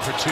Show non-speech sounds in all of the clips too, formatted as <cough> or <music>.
for two.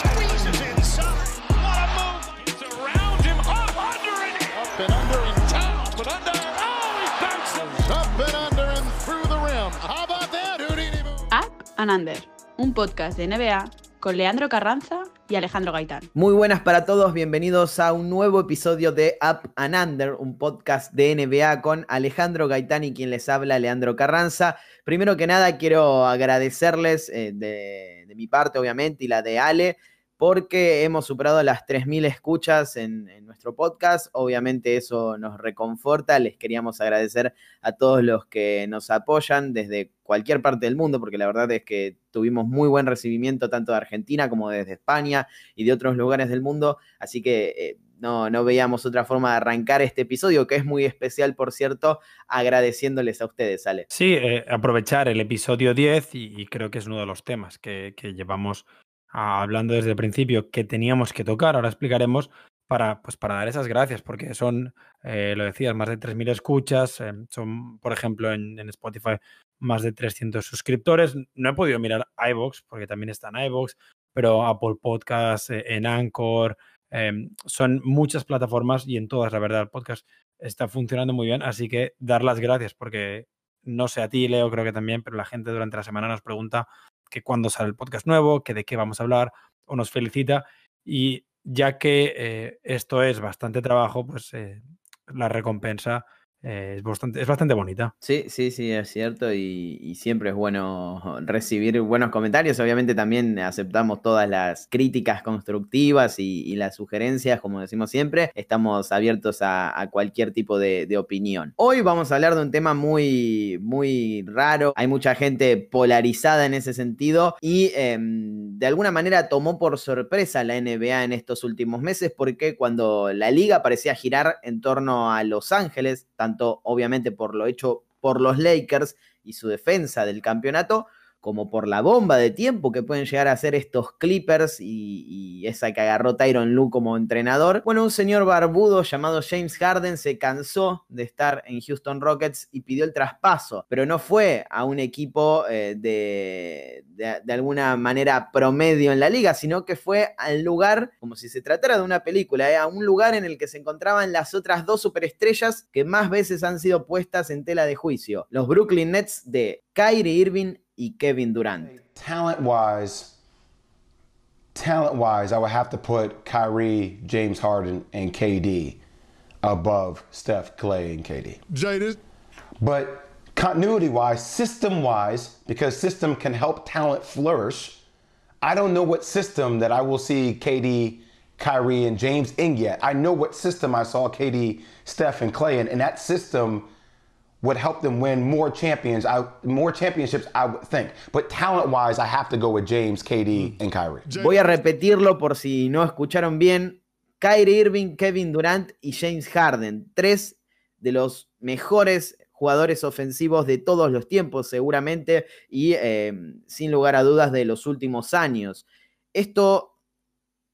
Squeezes inside. What a move. It's around him. Up, under, and up and under and down. Up and under. Oh, he bounces. Up and under and through the rim. How about that, Houdini move? Up and Under, un podcast de NBA con Leandro Carranza y Alejandro Gaitán. Muy buenas para todos, bienvenidos a un nuevo episodio de Up and Under, un podcast de NBA con Alejandro Gaitán y quien les habla, Leandro Carranza. Primero que nada, quiero agradecerles eh, de, de mi parte, obviamente, y la de Ale, porque hemos superado las 3.000 escuchas en, nuestro podcast. Obviamente eso nos reconforta. Les queríamos agradecer a todos los que nos apoyan desde cualquier parte del mundo, porque la verdad es que tuvimos muy buen recibimiento tanto de Argentina como desde España y de otros lugares del mundo. Así que... Eh, no, no veíamos otra forma de arrancar este episodio, que es muy especial, por cierto, agradeciéndoles a ustedes, Ale. Sí, eh, aprovechar el episodio 10 y, creo que es uno de los temas que llevamos hablando desde el principio que teníamos que tocar, ahora explicaremos, para, pues para dar esas gracias, porque son, eh, lo decías, más de 3.000 escuchas, eh, son, por ejemplo, en, Spotify más de 300 suscriptores. No he podido mirar iVoox, porque también está en iVoox, pero Apple Podcasts, eh, en Anchor, son muchas plataformas y en todas, la verdad, el podcast está funcionando muy bien, así que dar las gracias, porque no sé a ti, Leo, creo que también, pero la gente durante la semana nos pregunta que cuándo sale el podcast nuevo, que de qué vamos a hablar, o nos felicita. Y ya que eh, esto es bastante trabajo, pues eh, la recompensa eh, es, bastante, es bastante bonita. Sí, sí, sí, es cierto. Y, siempre es bueno recibir buenos comentarios. Obviamente también aceptamos todas las críticas constructivas y, las sugerencias, como decimos siempre. Estamos abiertos a, cualquier tipo de, opinión. Hoy vamos a hablar de un tema muy, muy raro. Hay mucha gente polarizada en ese sentido y eh, de alguna manera tomó por sorpresa la NBA en estos últimos meses porque cuando la liga parecía girar en torno a Los Ángeles, obviamente por lo hecho por los Lakers y su defensa del campeonato, como por la bomba de tiempo que pueden llegar a ser estos Clippers y, esa que agarró Tyron Lue como entrenador. Bueno, un señor barbudo llamado James Harden se cansó de estar en Houston Rockets y pidió el traspaso, pero no fue a un equipo eh, de, de, de, alguna manera promedio en la liga, sino que fue al lugar, como si se tratara de una película, eh, a un lugar en el que se encontraban las otras dos superestrellas que más veces han sido puestas en tela de juicio, los Brooklyn Nets de Kyrie Irving y Kevin Durant. Talent wise, talent wise, I would have to put Kyrie, James Harden, and KD above Steph, Clay, and KD. Jaded. But continuity wise, system wise, because system can help talent flourish, I don't know what system that I will see KD, Kyrie, and James in yet. I know what system I saw KD, Steph, and Clay in, and that system would help them win more champions, I, more championships, I would think. But talent-wise, I have to go with James, KD, and Kyrie. Voy a repetirlo por si no escucharon bien. Kyrie Irving, Kevin Durant y James Harden, tres de los mejores jugadores ofensivos de todos los tiempos, seguramente, y eh, sin lugar a dudas de los últimos años. Esto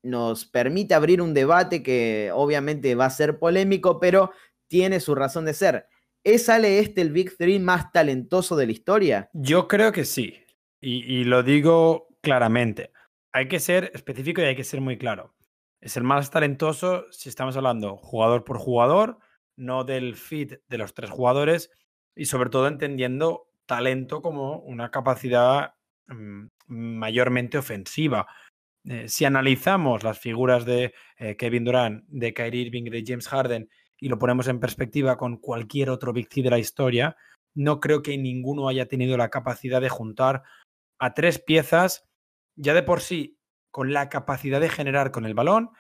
nos permite abrir un debate que obviamente va a ser polémico, pero tiene su razón de ser. ¿Es Ale este el Big Three más talentoso de la historia? Yo creo que sí. Y, lo digo claramente. Hay que ser específico y hay que ser muy claro. Es el más talentoso si estamos hablando jugador por jugador, no del fit de los tres jugadores y sobre todo entendiendo talento como una capacidad mmm, mayormente ofensiva. Eh, si analizamos las figuras de eh, Kevin Durant, de Kyrie Irving, de James Harden y lo ponemos en perspectiva con cualquier otro Big de la historia, no creo que ninguno haya tenido la capacidad de juntar a tres piezas ya de por sí con la capacidad de generar con el balón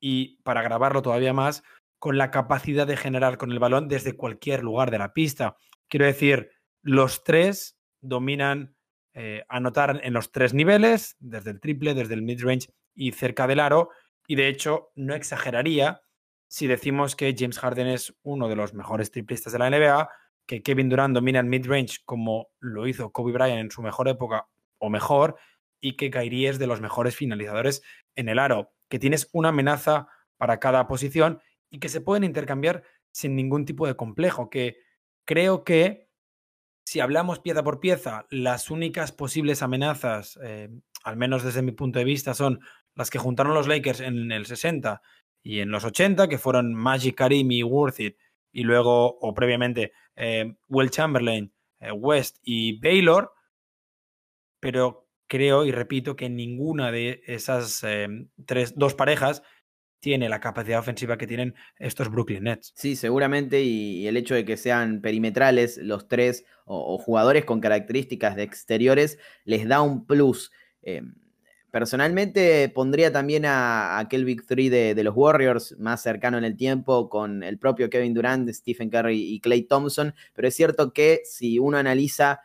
y para grabarlo todavía más con la capacidad de generar con el balón desde cualquier lugar de la pista. Quiero decir, los tres dominan eh, anotar en los tres niveles, desde el triple, desde el mid-range y cerca del aro, y de hecho no exageraría si decimos que James Harden es uno de los mejores triplistas de la NBA, que Kevin Durant domina el mid-range como lo hizo Kobe Bryant en su mejor época o mejor, y que Kyrie es de los mejores finalizadores en el aro, que tienes una amenaza para cada posición y que se pueden intercambiar sin ningún tipo de complejo, que creo que si hablamos pieza por pieza, las únicas posibles amenazas eh, al menos desde mi punto de vista, son las que juntaron los Lakers en el 60 y en los 80, que fueron Magic Karim y Worthit, y luego, o previamente, eh, Will Chamberlain, eh, West y Baylor, pero creo y repito que ninguna de esas eh, tres, dos parejas tiene la capacidad ofensiva que tienen estos Brooklyn Nets. Sí, seguramente, y, el hecho de que sean perimetrales los tres o, jugadores con características de exteriores les da un plus. Personalmente pondría también a, aquel Big Three de, los Warriors más cercano en el tiempo con el propio Kevin Durant, Stephen Curry y Clay Thompson, pero es cierto que si uno analiza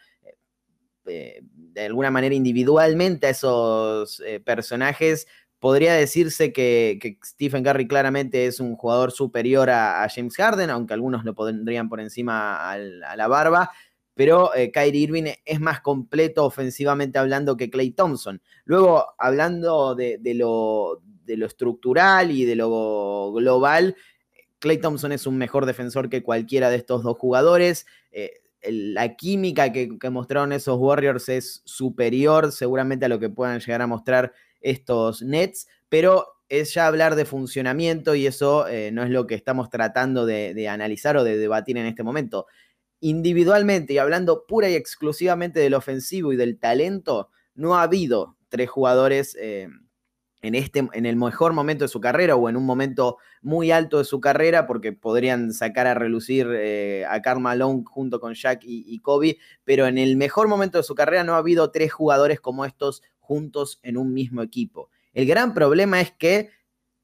eh, de alguna manera individualmente a esos eh, personajes, Podría decirse que, Stephen Curry claramente es un jugador superior a, James Harden, aunque algunos lo pondrían por encima a la barba, pero eh, Kyrie Irving es más completo ofensivamente hablando que Clay Thompson. Luego, hablando de, lo, estructural y de lo global, Clay Thompson es un mejor defensor que cualquiera de estos dos jugadores. Eh, la química que, mostraron esos Warriors es superior seguramente a lo que puedan llegar a mostrar estos nets, pero es ya hablar de funcionamiento y eso eh, no es lo que estamos tratando de, analizar o de debatir en este momento. Individualmente y hablando pura y exclusivamente del ofensivo y del talento, no ha habido tres jugadores eh, en, este, en el mejor momento de su carrera o en un momento muy alto de su carrera, porque podrían sacar a relucir eh, a Karl Malone junto con Shaq y, y Kobe, pero en el mejor momento de su carrera no ha habido tres jugadores como estos juntos en un mismo equipo. El gran problema es que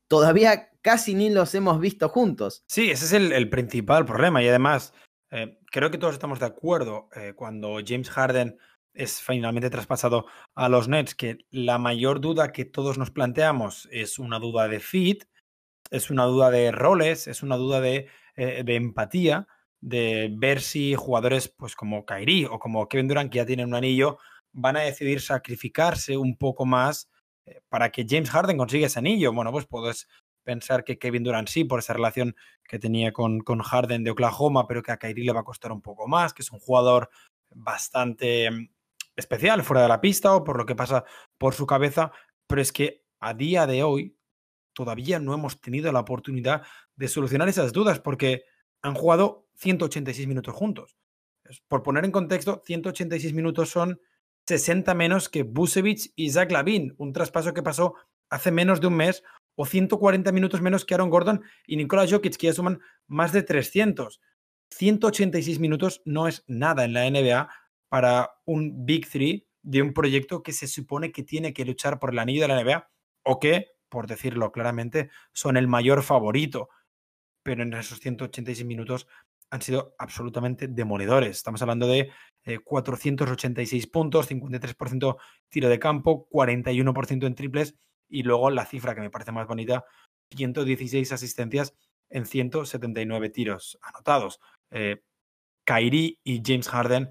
todavía casi ni los hemos visto juntos. Sí, ese es el, principal problema y además eh, creo que todos estamos de acuerdo eh, cuando James Harden es finalmente traspasado a los Nets, que la mayor duda que todos nos planteamos es una duda de fit, es una duda de roles, es una duda de, eh, empatía, de ver si jugadores pues como Kyrie o como Kevin Durant, que ya tienen un anillo, van a decidir sacrificarse un poco más para que James Harden consiga ese anillo. Bueno, pues puedes pensar que Kevin Durant sí, por esa relación que tenía con, con Harden de Oklahoma, pero que a Kyrie le va a costar un poco más, que es un jugador bastante mm, especial fuera de la pista o por lo que pasa por su cabeza, pero es que a día de hoy todavía no hemos tenido la oportunidad de solucionar esas dudas porque han jugado 186 minutos juntos. Por poner en contexto, 186 minutos son 60 menos que Busevich y Zach Lavin, un traspaso que pasó hace menos de un mes, o 140 minutos menos que Aaron Gordon y Nikola Jokic, que ya suman más de 300. 186 minutos no es nada en la NBA para un Big Three de un proyecto que se supone que tiene que luchar por el anillo de la NBA o que, por decirlo claramente, son el mayor favorito. Pero en esos 186 minutos han sido absolutamente demoledores. Estamos hablando de 486 eh, puntos, 53% tiro de campo, 41% en triples y luego la cifra que me parece más bonita, 116 asistencias en 179 tiros anotados. Eh, Kyrie y James Harden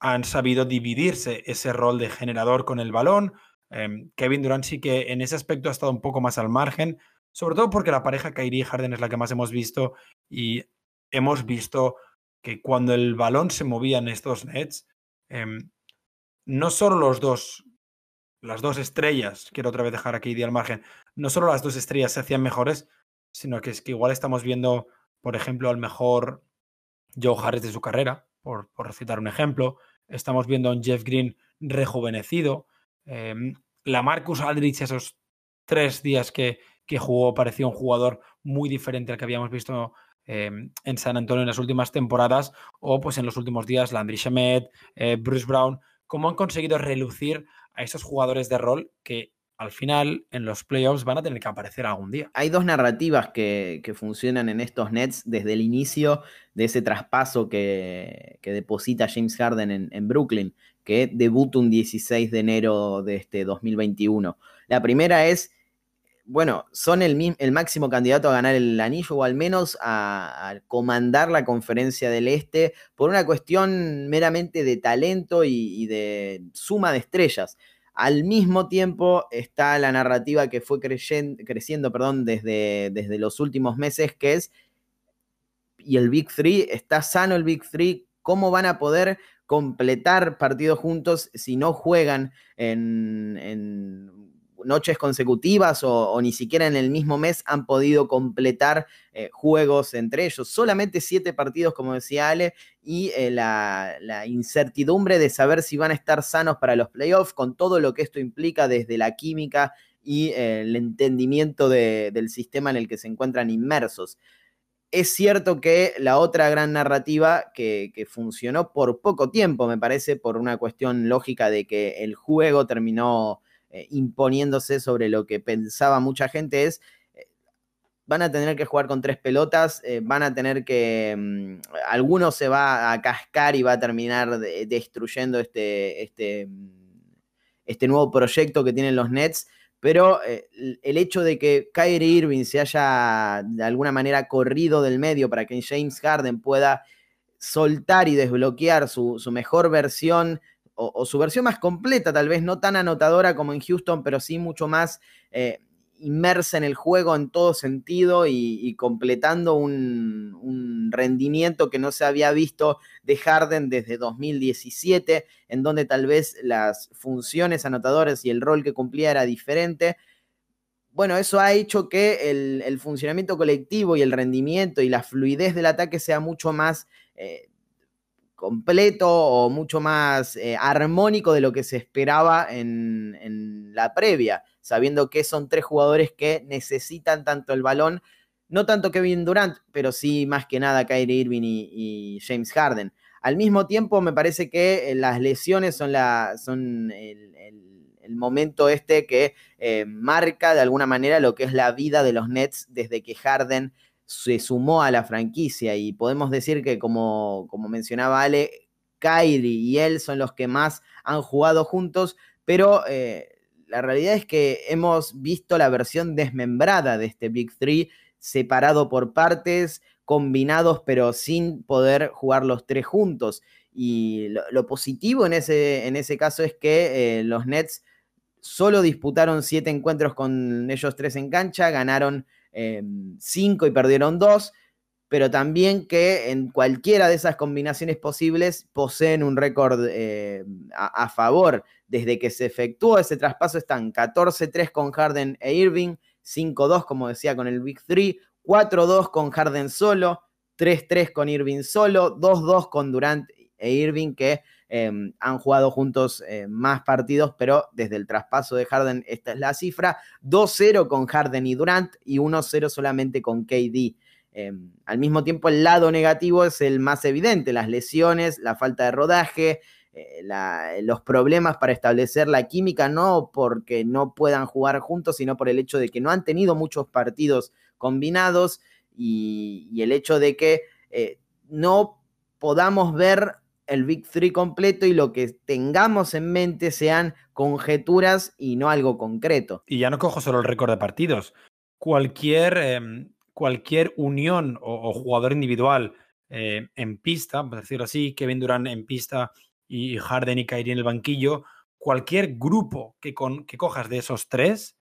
han sabido dividirse ese rol de generador con el balón. Em, Kevin Durant sí que en ese aspecto ha estado un poco más al margen, sobre todo porque la pareja Kyrie y Harden es la que más hemos visto y hemos visto que cuando el balón se movía en estos nets, em, no solo los dos, las dos estrellas, quiero otra vez dejar aquí al margen, no solo las dos estrellas se hacían mejores, sino que es que igual estamos viendo, por ejemplo, al mejor Joe Harris de su carrera, por, por citar un ejemplo. Estamos viendo a un Jeff Green rejuvenecido. Eh, la Marcus Aldrich, esos tres días que, que jugó, parecía un jugador muy diferente al que habíamos visto Em, en San Antonio en las últimas temporadas o pues en los últimos días Landry Shamet, eh, Bruce Brown, cómo han conseguido relucir a esos jugadores de rol que al final en los playoffs van a tener que aparecer algún día. Hay dos narrativas que, funcionan en estos Nets desde el inicio de ese traspaso que, deposita James Harden en, en, Brooklyn, que debuta un 16 de enero de este 2021. La primera es bueno, son el, el, máximo candidato a ganar el anillo o al menos a, comandar la conferencia del Este por una cuestión meramente de talento y, de suma de estrellas. Al mismo tiempo está la narrativa que fue creciendo perdón, desde, desde los últimos meses, que es, y el Big Three, está sano el Big Three, ¿cómo van a poder completar partidos juntos si no juegan en, noches consecutivas o, ni siquiera en el mismo mes han podido completar eh, juegos entre ellos. Solamente siete partidos, como decía Ale, y eh, la, incertidumbre de saber si van a estar sanos para los playoffs, con todo lo que esto implica desde la química y eh, el entendimiento del sistema en el que se encuentran inmersos. Es cierto que la otra gran narrativa que, funcionó por poco tiempo, me parece, por una cuestión lógica de que el juego terminó eh, imponiéndose sobre lo que pensaba mucha gente, es eh, van a tener que jugar con tres pelotas, eh, van a tener que, mm, alguno se va a cascar y va a terminar destruyendo este, este, mm, este nuevo proyecto que tienen los Nets pero el hecho de que Kyrie Irving se haya de alguna manera corrido del medio para que James Harden pueda soltar y desbloquear su, mejor versión o, su versión más completa, tal vez no tan anotadora como en Houston, pero sí mucho más eh, inmersa en el juego en todo sentido y, completando un, rendimiento que no se había visto de Harden desde 2017, en donde tal vez las funciones anotadoras y el rol que cumplía era diferente. Bueno, eso ha hecho que el, funcionamiento colectivo y el rendimiento y la fluidez del ataque sea mucho más eh, completo o mucho más eh, armónico de lo que se esperaba en, la previa, sabiendo que son tres jugadores que necesitan tanto el balón, no tanto Kevin Durant, pero sí más que nada Kyrie Irving y, James Harden. Al mismo tiempo, me parece que eh, las lesiones son el, momento este que eh, marca de alguna manera lo que es la vida de los Nets desde que Harden se sumó a la franquicia y podemos decir que como, como mencionaba Ale, Kyrie y él son los que más han jugado juntos, pero eh, la realidad es que hemos visto la versión desmembrada de este Big Three, separado por partes, combinados, pero sin poder jugar los tres juntos. Y lo, positivo en ese, en ese, caso es que eh, los Nets solo disputaron siete encuentros con ellos tres en cancha, ganaron 5 em, y perdieron 2, pero también que en cualquiera de esas combinaciones posibles poseen un récord em, a, favor. Desde que se efectuó ese traspaso están 14-3 con Harden e Irving, 5-2 como decía con el Big 3, 4-2 con Harden solo, 3-3 con Irving solo, 2-2 con Durant e Irving que Em, han jugado juntos eh, más partidos, pero desde el traspaso de Harden esta es la cifra. 2-0 con Harden y Durant y 1-0 solamente con KD. Em, al mismo tiempo, el lado negativo es el más evidente, las lesiones, la falta de rodaje, eh, los problemas para establecer la química, no porque no puedan jugar juntos, sino por el hecho de que no han tenido muchos partidos combinados y, el hecho de que eh, no podamos ver el Big Three completo y lo que tengamos en mente sean conjeturas y no algo concreto. Y ya no cojo solo el récord de partidos. Cualquier, em, cualquier unión o, jugador individual eh, en pista, por decirlo así, Kevin Durant en pista y Harden y Kyrie en el banquillo, cualquier grupo que, cojas de esos tres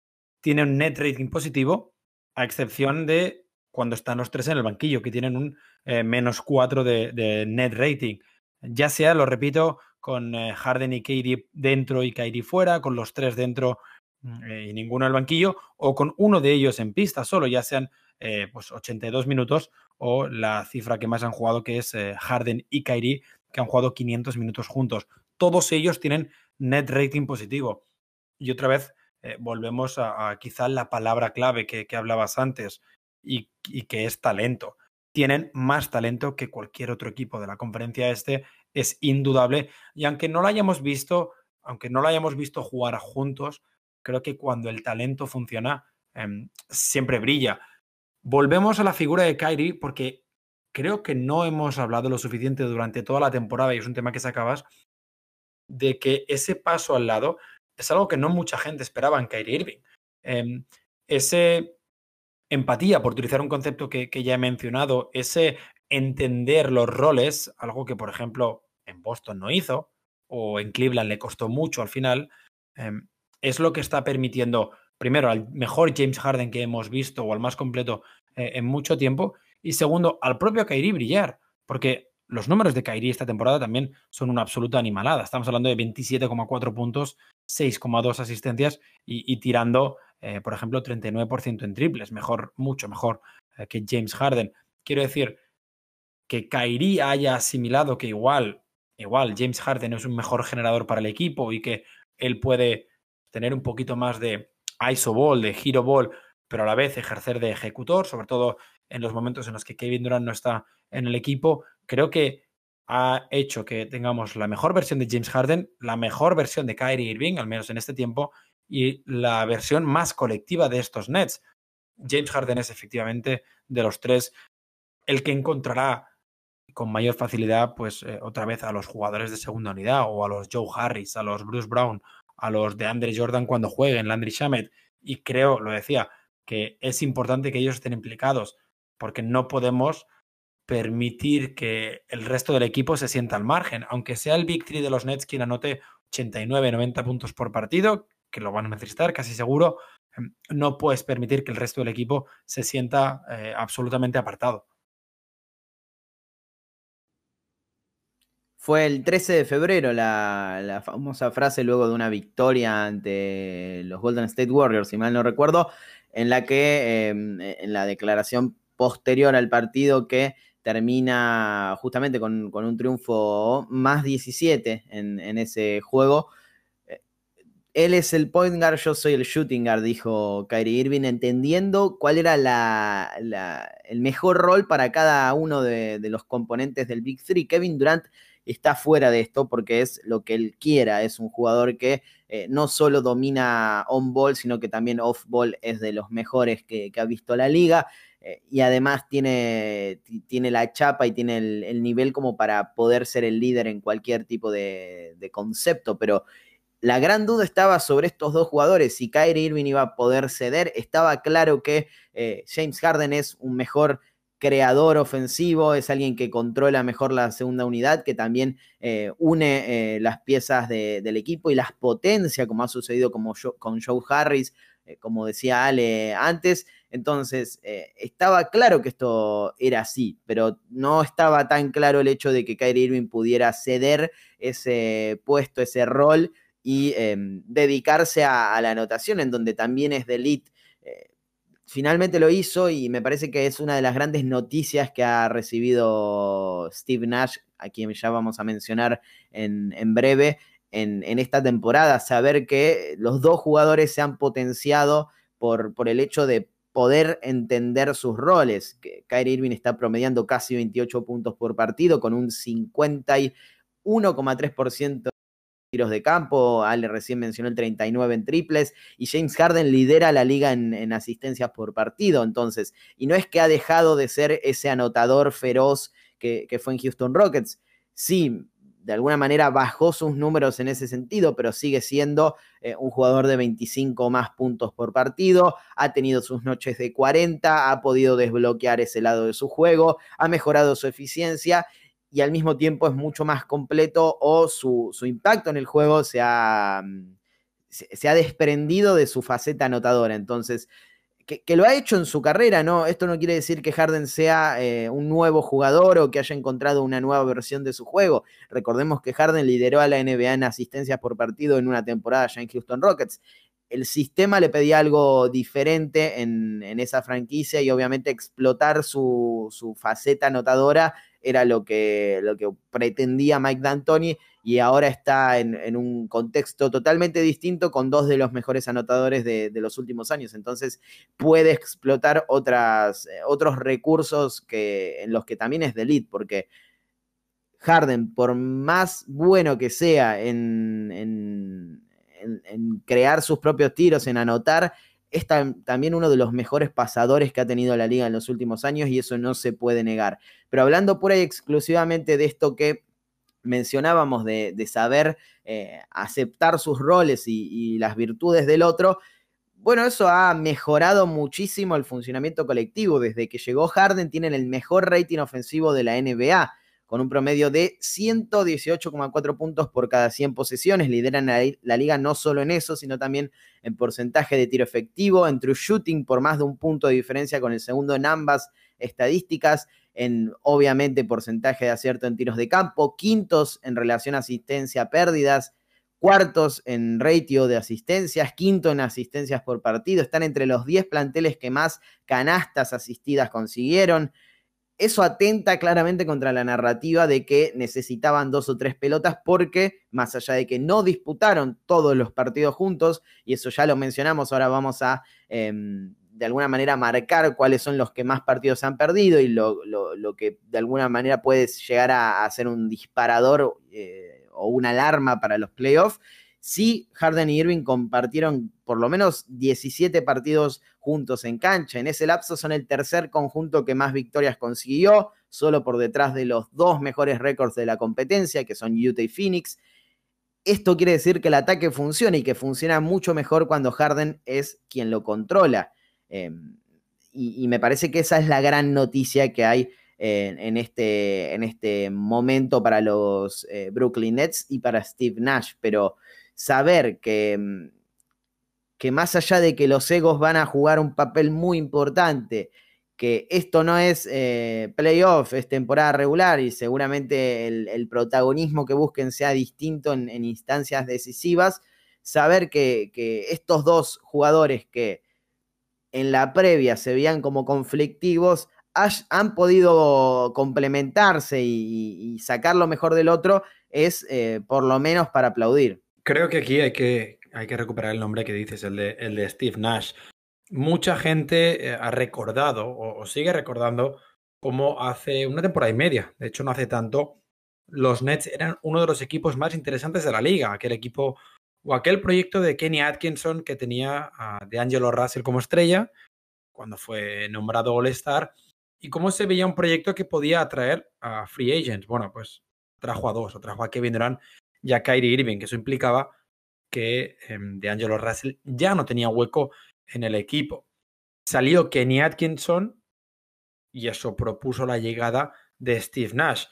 tiene un net rating positivo, a excepción de cuando están los tres en el banquillo, que tienen un eh, menos cuatro de net rating ya sea, lo repito, con eh, Harden y Katie dentro y Katie fuera, con los tres dentro mm, eh, y ninguno el banquillo, o con uno de ellos en pista solo, ya sean eh, pues 82 minutos o la cifra que más han jugado, que es Harden y Kyrie, que han jugado 500 minutos juntos. Todos ellos tienen net rating positivo. Y otra vez volvemos a, quizá la palabra clave que, hablabas antes y que es talento tienen más talento que cualquier otro equipo de la conferencia este, es indudable. Y aunque no lo hayamos visto, aunque no lo hayamos visto jugar juntos, creo que cuando el talento funciona, em, siempre brilla. Volvemos a la figura de Kyrie porque creo que no hemos hablado lo suficiente durante toda la temporada, y es un tema que sacabas, de que ese paso al lado es algo que no mucha gente esperaba en Kyrie Irving. Em, ese empatía, por utilizar un concepto que, ya he mencionado, ese entender los roles, algo que, por ejemplo, en Boston no hizo, o en Cleveland le costó mucho al final, em, es lo que está permitiendo, primero, al mejor James Harden que hemos visto, o al más completo eh, en mucho tiempo, y segundo, al propio Kyrie brillar, porque los números de Kyrie esta temporada también son una absoluta animalada. Estamos hablando de 27,4 puntos, 6,2 asistencias y, tirando, eh, por ejemplo, 39% en triples. Mejor, mucho mejor eh, que James Harden. Quiero decir que Kyrie haya asimilado que igual, igual James Harden es un mejor generador para el equipo y que él puede tener un poquito más de ISO ball, de hero ball, pero a la vez ejercer de ejecutor, sobre todo en los momentos en los que Kevin Durant no está en el equipo, creo que ha hecho que tengamos la mejor versión de James Harden, la mejor versión de Kyrie Irving, al menos en este tiempo, y la versión más colectiva de estos Nets. James Harden es efectivamente de los tres el que encontrará con mayor facilidad, pues eh, otra vez a los jugadores de segunda unidad o a los Joe Harris, a los Bruce Brown, a los de Andre Jordan cuando jueguen, Landry Shamet. Y creo, lo decía, que es importante que ellos estén implicados porque no podemos permitir que el resto del equipo se sienta al margen, aunque sea el Big Three de los Nets quien anote 89, 90 puntos por partido, que lo van a necesitar casi seguro, em, no puedes permitir que el resto del equipo se sienta eh, absolutamente apartado. Fue el 13 de febrero la, famosa frase luego de una victoria ante los Golden State Warriors, si mal no recuerdo, en la que em, en la declaración posterior al partido que termina justamente con, un triunfo más 17 en, ese juego. Él es el point guard, yo soy el shooting guard, dijo Kyrie Irving, entendiendo cuál era el mejor rol para cada uno de, los componentes del Big Three. Kevin Durant está fuera de esto porque es lo que él quiera. Es un jugador que eh, no solo domina on-ball, sino que también off-ball es de los mejores que, ha visto la liga. Eh, y además tiene, tiene, la chapa y tiene el, nivel como para poder ser el líder en cualquier tipo de, concepto, pero la gran duda estaba sobre estos dos jugadores, si Kyrie Irving iba a poder ceder, estaba claro que eh, James Harden es un mejor creador ofensivo, es alguien que controla mejor la segunda unidad, que también eh, une las piezas del equipo y las potencia, como ha sucedido con Joe Harris, como decía Ale antes. Entonces, eh, estaba claro que esto era así, pero no estaba tan claro el hecho de que Kyrie Irving pudiera ceder ese puesto, ese rol y em, dedicarse a, la anotación, en donde también es de elite. Eh, finalmente lo hizo y me parece que es una de las grandes noticias que ha recibido Steve Nash, a quien ya vamos a mencionar en, breve, en, esta temporada. Saber que los dos jugadores se han potenciado por, por el hecho de poder entender sus roles. Que Kyrie Irving está promediando casi 28 puntos por partido con un 51,3% de tiros de campo. Ale recién mencionó el 39 en triples. Y James Harden lidera la liga en, asistencias por partido. Entonces, y no es que ha dejado de ser ese anotador feroz que, fue en Houston Rockets. Sí, de alguna manera bajó sus números en ese sentido, pero sigue siendo eh, un jugador de 25 más puntos por partido, ha tenido sus noches de 40, ha podido desbloquear ese lado de su juego, ha mejorado su eficiencia y al mismo tiempo es mucho más completo o su, impacto en el juego se ha, mm, se ha desprendido de su faceta anotadora. Entonces, que, lo ha hecho en su carrera, ¿no? Esto no quiere decir que Harden sea eh, un nuevo jugador o que haya encontrado una nueva versión de su juego. Recordemos que Harden lideró a la NBA en asistencias por partido en una temporada ya en Houston Rockets. El sistema le pedía algo diferente en, esa franquicia y obviamente explotar su, su faceta anotadora era lo que, lo que pretendía Mike D'Antoni y ahora está en, un contexto totalmente distinto con dos de los mejores anotadores de, los últimos años. Entonces puede explotar otras, eh, otros recursos que, en los que también es de elite, porque Harden, por más bueno que sea en, en crear sus propios tiros, en anotar, es también uno de los mejores pasadores que ha tenido la liga en los últimos años y eso no se puede negar. Pero hablando pura y exclusivamente de esto que mencionábamos, de, saber eh, aceptar sus roles y, las virtudes del otro, bueno, eso ha mejorado muchísimo el funcionamiento colectivo. Desde que llegó Harden tienen el mejor rating ofensivo de la NBA con un promedio de 118,4 puntos por cada 100 posesiones. Lideran la, liga no solo en eso, sino también en porcentaje de tiro efectivo, en true shooting por más de un punto de diferencia con el segundo en ambas estadísticas, en obviamente porcentaje de acierto en tiros de campo, quintos en relación asistencia pérdidas, cuartos en ratio de asistencias, quinto en asistencias por partido, están entre los 10 planteles que más canastas asistidas consiguieron. Eso atenta claramente contra la narrativa de que necesitaban dos o tres pelotas porque, más allá de que no disputaron todos los partidos juntos, y eso ya lo mencionamos, ahora vamos a em, de alguna manera marcar cuáles son los que más partidos han perdido y lo, que de alguna manera puede llegar a, ser un disparador. Eh, o una alarma para los playoffs. Sí, Harden y Irving compartieron por lo menos 17 partidos juntos en cancha. En ese lapso son el tercer conjunto que más victorias consiguió, solo por detrás de los dos mejores récords de la competencia, que son Utah y Phoenix. Esto quiere decir que el ataque funciona y que funciona mucho mejor cuando Harden es quien lo controla. Em, y, me parece que esa es la gran noticia que hay en, este, en este momento para los eh, Brooklyn Nets y para Steve Nash, pero saber que, mm, que más allá de que los egos van a jugar un papel muy importante, que esto no es eh, playoff, es temporada regular y seguramente el, protagonismo que busquen sea distinto en, instancias decisivas, saber que, estos dos jugadores que en la previa se veían como conflictivos, han podido complementarse y, sacar lo mejor del otro es eh, por lo menos para aplaudir. Creo que aquí hay que, hay que recuperar el nombre que dices, el de, el de Steve Nash. Mucha gente eh, ha recordado o, sigue recordando cómo hace una temporada y media, de hecho no hace tanto, los Nets eran uno de los equipos más interesantes de la liga, aquel equipo o aquel proyecto de Kenny Atkinson que tenía a DeAngelo Russell como estrella cuando fue nombrado All-Star y cómo se veía un proyecto que podía atraer a free agents. Bueno, pues trajo a dos, o trajo a Kevin Durant y a Kyrie Irving, que eso implicaba que eh, DeAngelo Russell ya no tenía hueco en el equipo. Salió Kenny Atkinson y eso propuso la llegada de Steve Nash.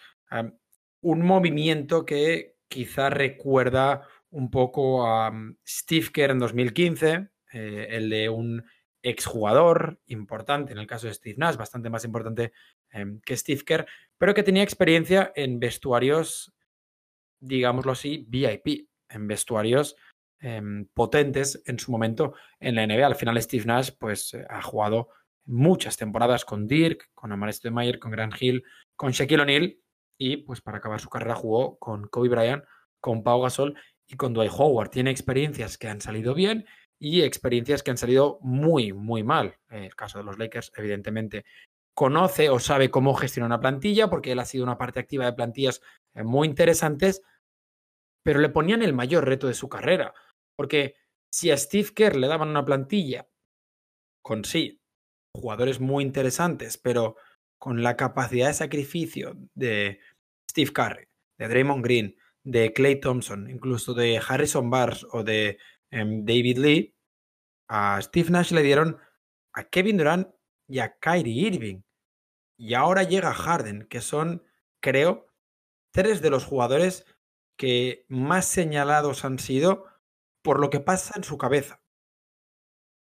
un movimiento que quizá recuerda un poco a Steve Kerr en 2015, eh, el de un exjugador importante, en el caso de Steve Nash, bastante más importante em, que Steve Kerr, pero que tenía experiencia en vestuarios, digámoslo así, VIP, en vestuarios em, potentes en su momento en la NBA. Al final Steve Nash pues eh, ha jugado muchas temporadas con Dirk, con Amar Stoudemire, con Grant Hill, con Shaquille O'Neal y pues para acabar su carrera jugó con Kobe Bryant, con Pau Gasol y con Dwight Howard. Tiene experiencias que han salido bien y experiencias que han salido muy, muy mal. En el caso de los Lakers, evidentemente, conoce o sabe cómo gestionar una plantilla, porque él ha sido una parte activa de plantillas eh, muy interesantes, pero le ponían el mayor reto de su carrera, porque si a Steve Kerr le daban una plantilla con sí, jugadores muy interesantes, pero con la capacidad de sacrificio de Steve Curry, de Draymond Green, de Clay Thompson, incluso de Harrison Barnes o de Em, David Lee, a Steve Nash le dieron a Kevin Durant y a Kyrie Irving. Y ahora llega Harden, que son, creo, tres de los jugadores que más señalados han sido por lo que pasa en su cabeza.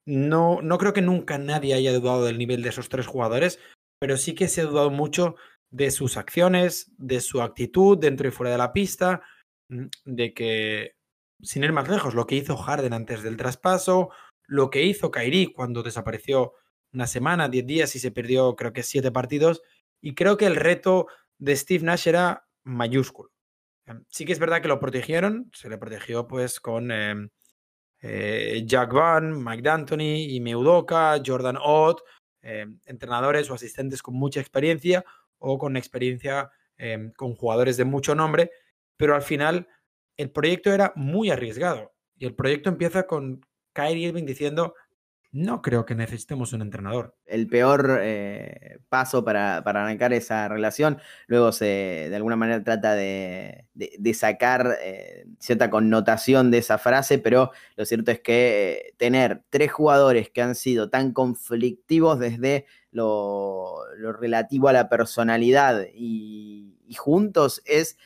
No, no creo que nunca nadie haya dudado del nivel de esos tres jugadores, pero sí que se ha dudado mucho de sus acciones, de su actitud dentro y fuera de la pista, mm, de que sin ir más lejos, lo que hizo Harden antes del traspaso, lo que hizo Kairi cuando desapareció una semana, diez días y se perdió creo que siete partidos. Y creo que el reto de Steve Nash era mayúsculo. Em, sí que es verdad que lo protegieron, se le protegió pues con em, eh, Jack Van, Mike D'Antoni, y Jordan Ott, em, entrenadores o asistentes con mucha experiencia o con experiencia con jugadores de mucho nombre, pero al final el proyecto era muy arriesgado. Y el proyecto empieza con Kyrie Irving diciendo, no creo que necesitemos un entrenador. El peor eh, paso para, arrancar esa relación, luego se de alguna manera trata de, sacar eh, cierta connotación de esa frase, pero lo cierto es que eh, tener tres jugadores que han sido tan conflictivos desde lo, relativo a la personalidad y, y juntos es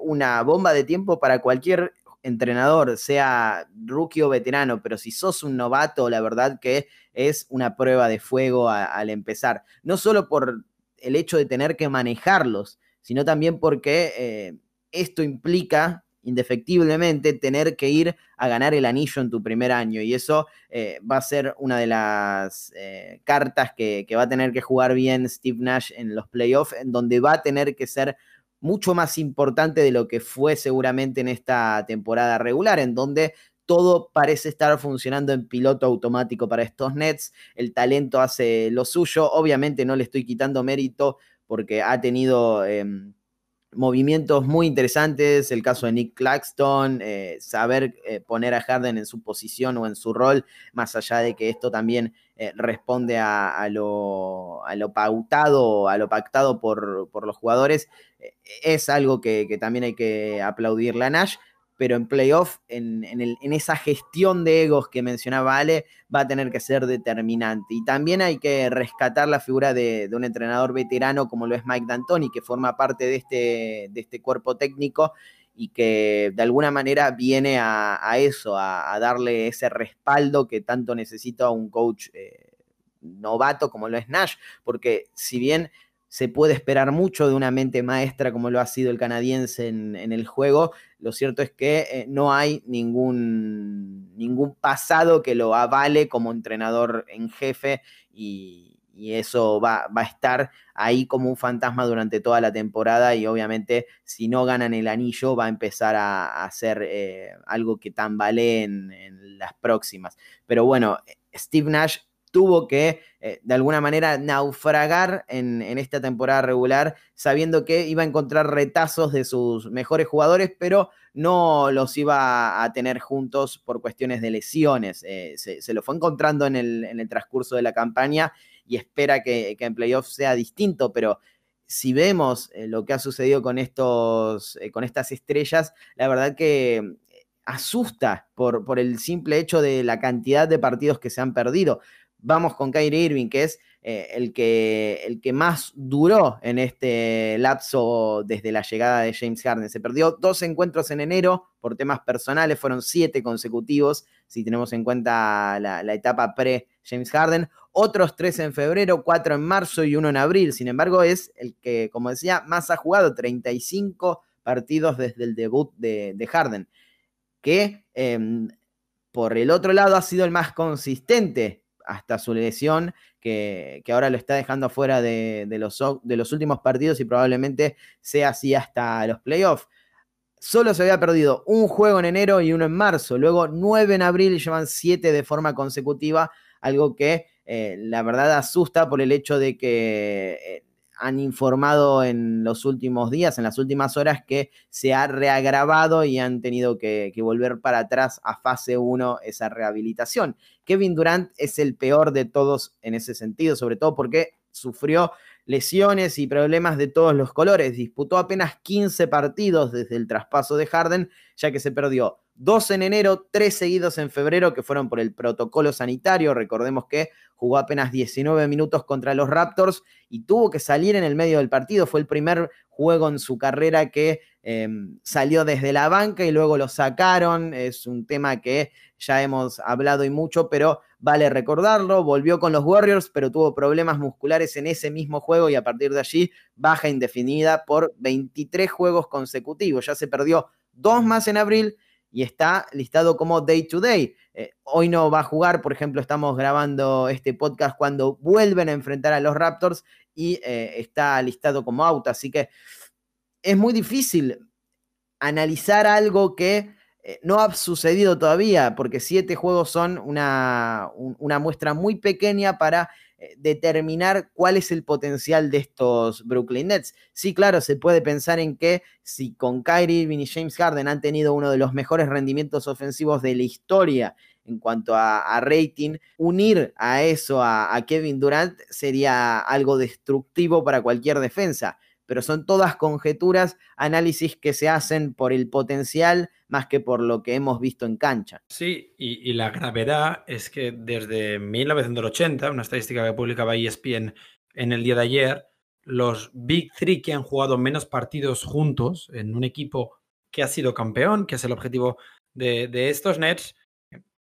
una bomba de tiempo para cualquier entrenador, sea rookie o veterano, pero si sos un novato, la verdad que es una prueba de fuego al empezar. No solo por el hecho de tener que manejarlos, sino también porque eh, esto implica indefectiblemente tener que ir a ganar el anillo en tu primer año. Y eso eh, va a ser una de las eh, cartas que, que, va a tener que jugar bien Steve Nash en los playoffs, en donde va a tener que ser mucho más importante de lo que fue seguramente en esta temporada regular, en donde todo parece estar funcionando en piloto automático para estos Nets, el talento hace lo suyo, obviamente no le estoy quitando mérito porque ha tenido... Em, movimientos muy interesantes, el caso de Nick Claxton, eh, saber eh, poner a Harden en su posición o en su rol, más allá de que esto también eh, responde a, lo, a, a lo pactado por los jugadores, es algo que, también hay que aplaudirle a Nash pero en playoff, en, esa gestión de egos que mencionaba Ale, va a tener que ser determinante. Y también hay que rescatar la figura de, un entrenador veterano como lo es Mike D'Antoni, que forma parte de este, este cuerpo técnico y que de alguna manera viene a, eso, a, darle ese respaldo que tanto necesita un coach eh, novato como lo es Nash, porque si bien se puede esperar mucho de una mente maestra como lo ha sido el canadiense en, el juego. Lo cierto es que eh, no hay ningún, ningún pasado que lo avale como entrenador en jefe y, eso va, a estar ahí como un fantasma durante toda la temporada y obviamente si no ganan el anillo va a empezar a, hacer eh, algo que tambalee en, en las próximas. Pero bueno, Steve Nash tuvo que eh, de alguna manera naufragar en, esta temporada regular, sabiendo que iba a encontrar retazos de sus mejores jugadores, pero no los iba a tener juntos por cuestiones de lesiones. Eh, se, lo fue encontrando en el, transcurso de la campaña y espera que, en playoffs sea distinto, pero si vemos eh, lo que ha sucedido con, estos, con estas estrellas, la verdad que asusta por, el simple hecho de la cantidad de partidos que se han perdido vamos con Kyrie Irving, que es eh, el, que, el que más duró en este lapso desde la llegada de James Harden. Se perdió dos encuentros en enero por temas personales, fueron siete consecutivos, si tenemos en cuenta la, etapa pre-James Harden. Otros tres en febrero, cuatro en marzo y uno en abril. Sin embargo, es el que, como decía, más ha jugado, 35 partidos desde el debut de, Harden. Que em, por el otro lado ha sido el más consistente hasta su lesión, que, ahora lo está dejando fuera de, los, de los últimos partidos y probablemente sea así hasta los playoffs. Solo se había perdido un juego en enero y uno en marzo, luego nueve en abril y llevan siete de forma consecutiva, algo que eh, la verdad asusta por el hecho de que eh, han informado en los últimos días, en las últimas horas, que se ha reagravado y han tenido que, volver para atrás a fase 1 esa rehabilitación. Kevin Durant es el peor de todos en ese sentido, sobre todo porque sufrió lesiones y problemas de todos los colores. Disputó apenas 15 partidos desde el traspaso de Harden, ya que se perdió dos en enero, tres seguidos en febrero, que fueron por el protocolo sanitario. Recordemos que jugó apenas 19 minutos contra los Raptors y tuvo que salir en el medio del partido. Fue el primer juego en su carrera que em, salió desde la banca y luego lo sacaron. Es un tema que ya hemos hablado y mucho, pero vale recordarlo. Volvió con los Warriors, pero tuvo problemas musculares en ese mismo juego y a partir de allí baja indefinida por 23 juegos consecutivos. Ya se perdió dos más en abril y está listado como day to day. Eh, hoy no va a jugar, por ejemplo, estamos grabando este podcast cuando vuelven a enfrentar a los Raptors y eh, está listado como out, así que es muy difícil analizar algo que eh, no ha sucedido todavía, porque siete juegos son una, muestra muy pequeña para determinar cuál es el potencial de estos Brooklyn Nets. Sí, claro, se puede pensar en que si con Kyrie Irving y James Harden han tenido uno de los mejores rendimientos ofensivos de la historia en cuanto a, rating, unir a eso a, a Kevin Durant sería algo destructivo para cualquier defensa pero son todas conjeturas, análisis que se hacen por el potencial más que por lo que hemos visto en cancha. Sí, y, la gravedad es que desde 1980, una estadística que publicaba ESPN en el día de ayer, los Big Three que han jugado menos partidos juntos en un equipo que ha sido campeón, que es el objetivo de, estos Nets,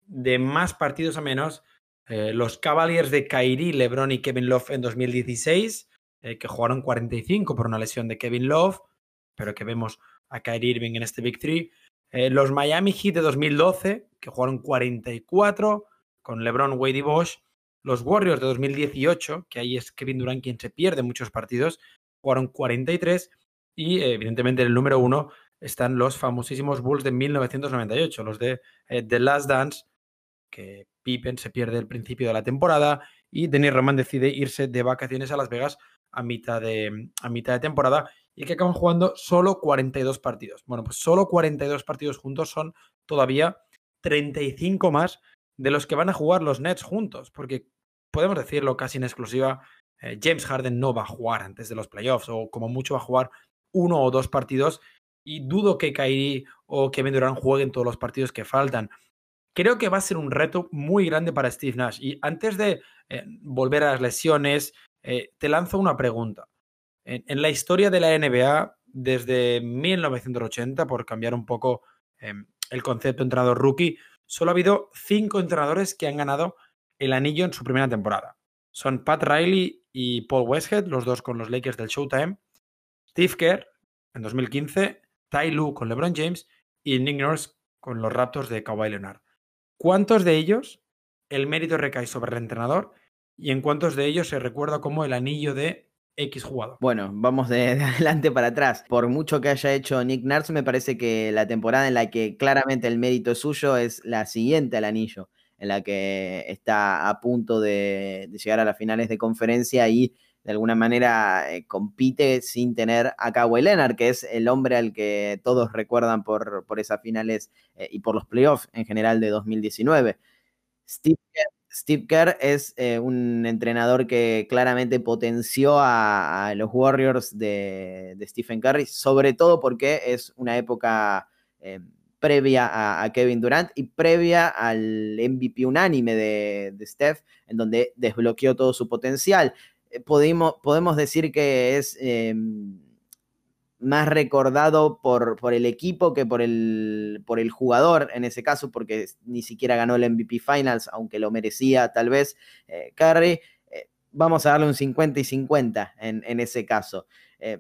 de más partidos a menos. Eh, los Cavaliers de Kyrie, LeBron y Kevin Love en 2016, eh, que jugaron 45 por una lesión de Kevin Love, pero que vemos a Kyrie Irving en este Big Three. Eh, los Miami Heat de 2012, que jugaron 44 con LeBron, Wade y Bosch. Los Warriors de 2018, que ahí es Kevin Durant quien se pierde muchos partidos, jugaron 43. Y evidentemente en el número uno están los famosísimos Bulls de 1998, los de eh, The Last Dance, que Pippen se pierde el principio de la temporada y Dennis Roman decide irse de vacaciones a Las Vegas a mitad de, a mitad de temporada y que acaban jugando solo 42 partidos. Bueno, pues solo 42 partidos juntos son todavía 35 más de los que van a jugar los Nets juntos, porque podemos decirlo casi en exclusiva, eh, James Harden no va a jugar antes de los playoffs o como mucho va a jugar uno o dos partidos y dudo que Kyrie o Kevin Durant jueguen todos los partidos que faltan. Creo que va a ser un reto muy grande para Steve Nash. Y antes de eh, volver a las lesiones, eh, te lanzo una pregunta. En, la historia de la NBA, desde 1980, por cambiar un poco em, el concepto entrenador rookie, solo ha habido cinco entrenadores que han ganado el anillo en su primera temporada. Son Pat Riley y Paul Westhead, los dos con los Lakers del Showtime. Steve Kerr en 2015, Ty Lue con LeBron James y Nick Nurse con los Raptors de Kawhi Leonard. ¿Cuántos de ellos el mérito recae sobre el entrenador y en cuántos de ellos se recuerda como el anillo de X jugador. Bueno, vamos de, <laughs> adelante para atrás. Por mucho que haya hecho Nick Nurse, me parece que la temporada en la que claramente el mérito es suyo es la siguiente al anillo, en la que está a punto de, llegar a las finales de conferencia y de alguna manera eh, compite sin tener a Kawhi Leonard, que es el hombre al que todos recuerdan por, por esas finales eh, y por los playoffs en general de 2019. Steve Steve Kerr es eh, un entrenador que claramente potenció a, los Warriors de, Stephen Curry, sobre todo porque es una época eh, previa a, Kevin Durant y previa al MVP unánime de, Steph, en donde desbloqueó todo su potencial. Eh, podemos decir que es em, más recordado por, por, el equipo que por el, por el jugador en ese caso, porque ni siquiera ganó el MVP Finals, aunque lo merecía tal vez eh, Curry. Eh, vamos a darle un 50 y 50 en, ese caso. Eh,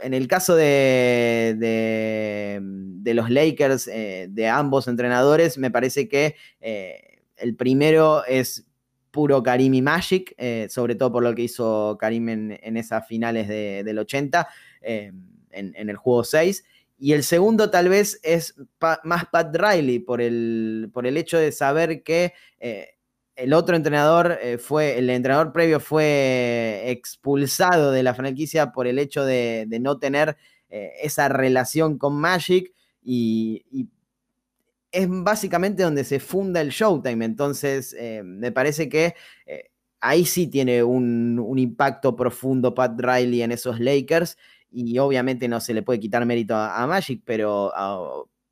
en el caso de, de, los Lakers, de ambos entrenadores, me parece que el primero es puro Karim y Magic, sobre todo por lo que hizo Karim en, esas finales del 80. Eh, en, el juego 6. Y el segundo tal vez es más Pat Riley por el, por el hecho de saber que eh, el otro entrenador eh, fue, el entrenador previo fue expulsado de la franquicia por el hecho de, no tener esa relación con Magic y, es básicamente donde se funda el Showtime. Entonces, me parece que ahí sí tiene un, impacto profundo Pat Riley en esos Lakers y obviamente no se le puede quitar mérito a, Magic, pero,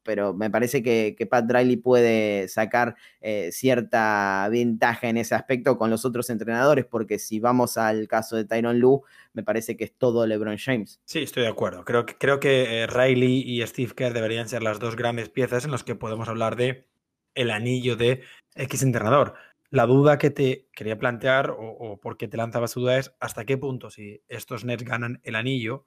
pero me parece que, Pat Riley puede sacar eh, cierta ventaja en ese aspecto con los otros entrenadores, porque si vamos al caso de Tyron Lue, me parece que es todo LeBron James. Sí, estoy de acuerdo. Creo que, creo que eh, Riley y Steve Kerr deberían ser las dos grandes piezas en las que podemos hablar de el anillo de X entrenador. La duda que te quería plantear, o, o por qué te lanzaba su duda, es hasta qué punto, si estos Nets ganan el anillo,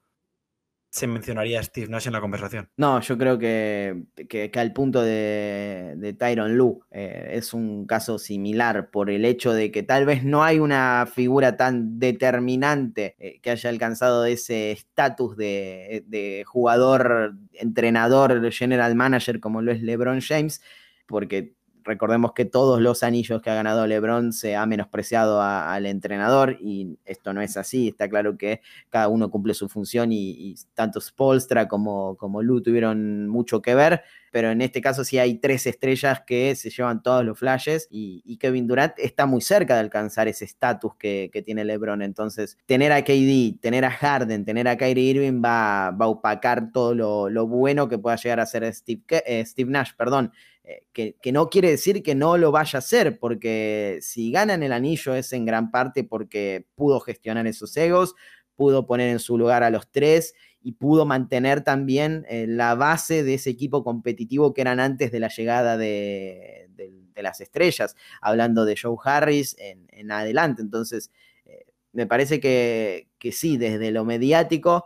se mencionaría a Steve Nash en la conversación. No, yo creo que, que, al punto de, de Tyron Lu eh, es un caso similar por el hecho de que tal vez no hay una figura tan determinante eh, que haya alcanzado ese estatus de, de jugador, entrenador, general manager como lo es LeBron James, porque recordemos que todos los anillos que ha ganado LeBron se ha menospreciado al entrenador y esto no es así. Está claro que cada uno cumple su función y, tanto Spolstra como, como Lu tuvieron mucho que ver, pero en este caso sí hay tres estrellas que se llevan todos los flashes y, Kevin Durant está muy cerca de alcanzar ese estatus que, tiene LeBron. Entonces, tener a KD, tener a Harden, tener a Kyrie Irving va, va a opacar todo lo, bueno que pueda llegar a ser Steve, eh, Steve Nash, perdón. Eh, que, no quiere decir que no lo vaya a hacer, porque si ganan el anillo es en gran parte porque pudo gestionar esos egos, pudo poner en su lugar a los tres y pudo mantener también eh, la base de ese equipo competitivo que eran antes de la llegada de, las estrellas, hablando de Joe Harris en, adelante. Entonces, eh, me parece que, que sí, desde lo mediático,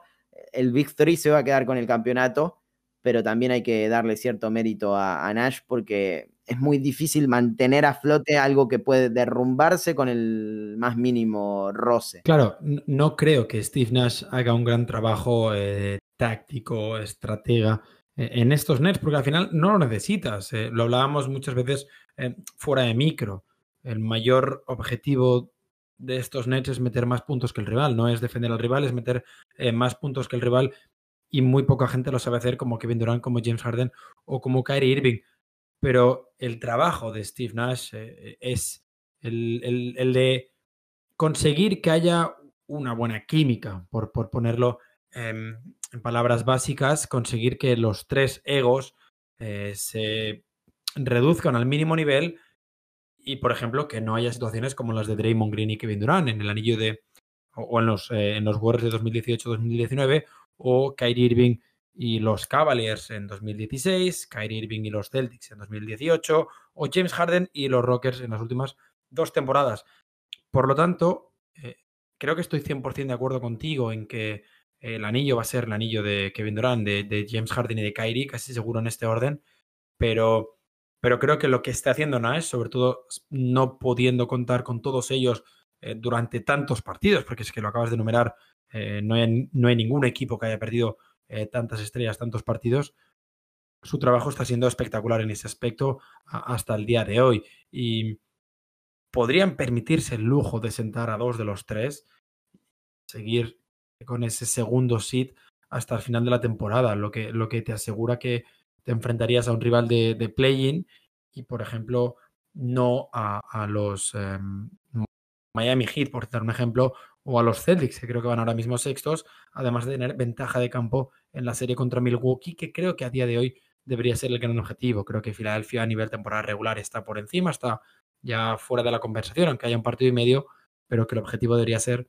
el Big Three se va a quedar con el campeonato, pero también hay que darle cierto mérito a, Nash porque es muy difícil mantener a flote algo que puede derrumbarse con el más mínimo roce. Claro, no creo que Steve Nash haga un gran trabajo eh, táctico, estratega eh, en estos Nets, porque al final no lo necesitas. Eh, lo hablábamos muchas veces fuera de micro. El mayor objetivo de estos Nets es meter más puntos que el rival, no es defender al rival, es meter más puntos que el rival y muy poca gente lo sabe hacer como Kevin Durant, como James Harden o como Kyrie Irving. Pero el trabajo de Steve Nash eh, es el, de conseguir que haya una buena química, por, por ponerlo en palabras básicas, conseguir que los tres egos eh, se reduzcan al mínimo nivel y, por ejemplo, que no haya situaciones como las de Draymond Green y Kevin Durant en el anillo de o en los, eh, en los Warriors de 2018-2019 o Kyrie Irving y los Cavaliers en 2016, Kyrie Irving y los Celtics en 2018, o James Harden y los Rockers en las últimas dos temporadas. Por lo tanto, eh, creo que estoy 100% de acuerdo contigo en que el anillo va a ser el anillo de Kevin Durant, de, James Harden y de Kyrie, casi seguro en este orden, pero, pero creo que lo que está haciendo Nash, sobre todo no pudiendo contar con todos ellos eh, durante tantos partidos, porque es que lo acabas de enumerar eh, no, hay, ningún equipo que haya perdido eh, tantas estrellas, tantos partidos. Su trabajo está siendo espectacular en ese aspecto hasta el día de hoy. Y podrían permitirse el lujo de sentar a dos de los tres, seguir con ese segundo sit hasta el final de la temporada, lo que, lo que te asegura que te enfrentarías a un rival de, de play-in y, por ejemplo, no a, los em, Miami Heat, por dar un ejemplo, o a los Celtics, que creo que van ahora mismo sextos, además de tener ventaja de campo en la serie contra Milwaukee, que creo que a día de hoy debería ser el gran objetivo. Creo que Filadelfia a nivel temporada regular está por encima, está ya fuera de la conversación, aunque haya un partido y medio, pero que el objetivo debería ser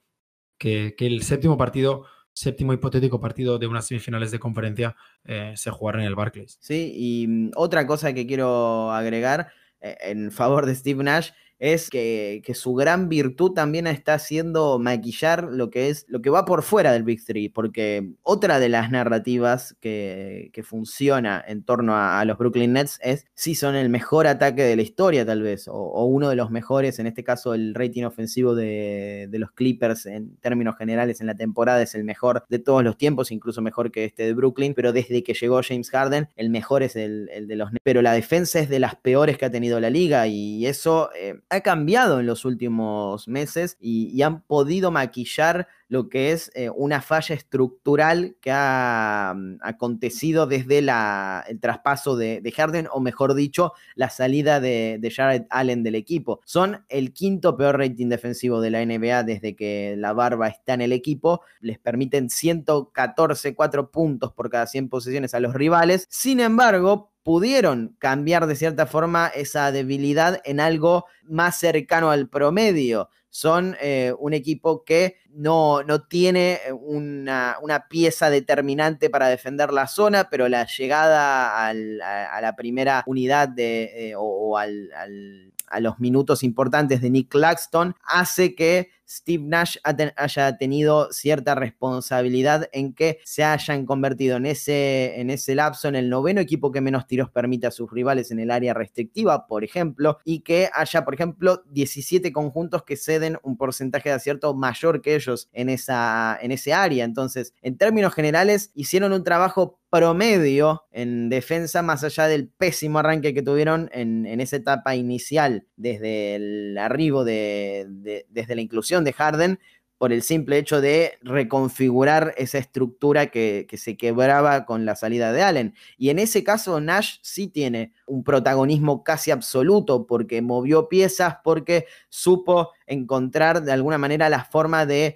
que, el séptimo partido, séptimo hipotético partido de unas semifinales de conferencia eh, se jugara en el Barclays. Sí, y mm, otra cosa que quiero agregar eh, en favor de Steve Nash es que, su gran virtud también está haciendo maquillar lo que es lo que va por fuera del Big Three, porque otra de las narrativas que, funciona en torno a, los Brooklyn Nets es si son el mejor ataque de la historia, tal vez, o, uno de los mejores, en este caso el rating ofensivo de, los Clippers en términos generales en la temporada es el mejor de todos los tiempos, incluso mejor que este de Brooklyn, pero desde que llegó James Harden, el mejor es el, de los Nets. Pero la defensa es de las peores que ha tenido la liga y eso... Eh, ha cambiado en los últimos meses y, han podido maquillar lo que es eh, una falla estructural que ha mm, acontecido desde el traspaso de, Harden, o mejor dicho, la salida de, Jared Allen del equipo. Son el quinto peor rating defensivo de la NBA desde que la barba está en el equipo. Les permiten 114, 4 puntos por cada 100 posesiones a los rivales. Sin embargo, pudieron cambiar de cierta forma esa debilidad en algo más cercano al promedio. Son eh, un equipo que no, no tiene una, pieza determinante para defender la zona, pero la llegada a, la primera unidad de, eh, o, al a los minutos importantes de Nick Claxton, hace que Steve Nash haya tenido cierta responsabilidad en que se hayan convertido en ese, en ese lapso en el noveno equipo que menos tiros permite a sus rivales en el área restrictiva, por ejemplo, y que haya, por ejemplo, 17 conjuntos que ceden un porcentaje de acierto mayor que ellos en, esa, en ese área. Entonces, en términos generales, hicieron un trabajo promedio en defensa, más allá del pésimo arranque que tuvieron en, esa etapa inicial, desde el arribo de, desde la inclusión de Harden, por el simple hecho de reconfigurar esa estructura que, que, se quebraba con la salida de Allen. Y en ese caso Nash sí tiene un protagonismo casi absoluto porque movió piezas, porque supo encontrar de alguna manera la forma de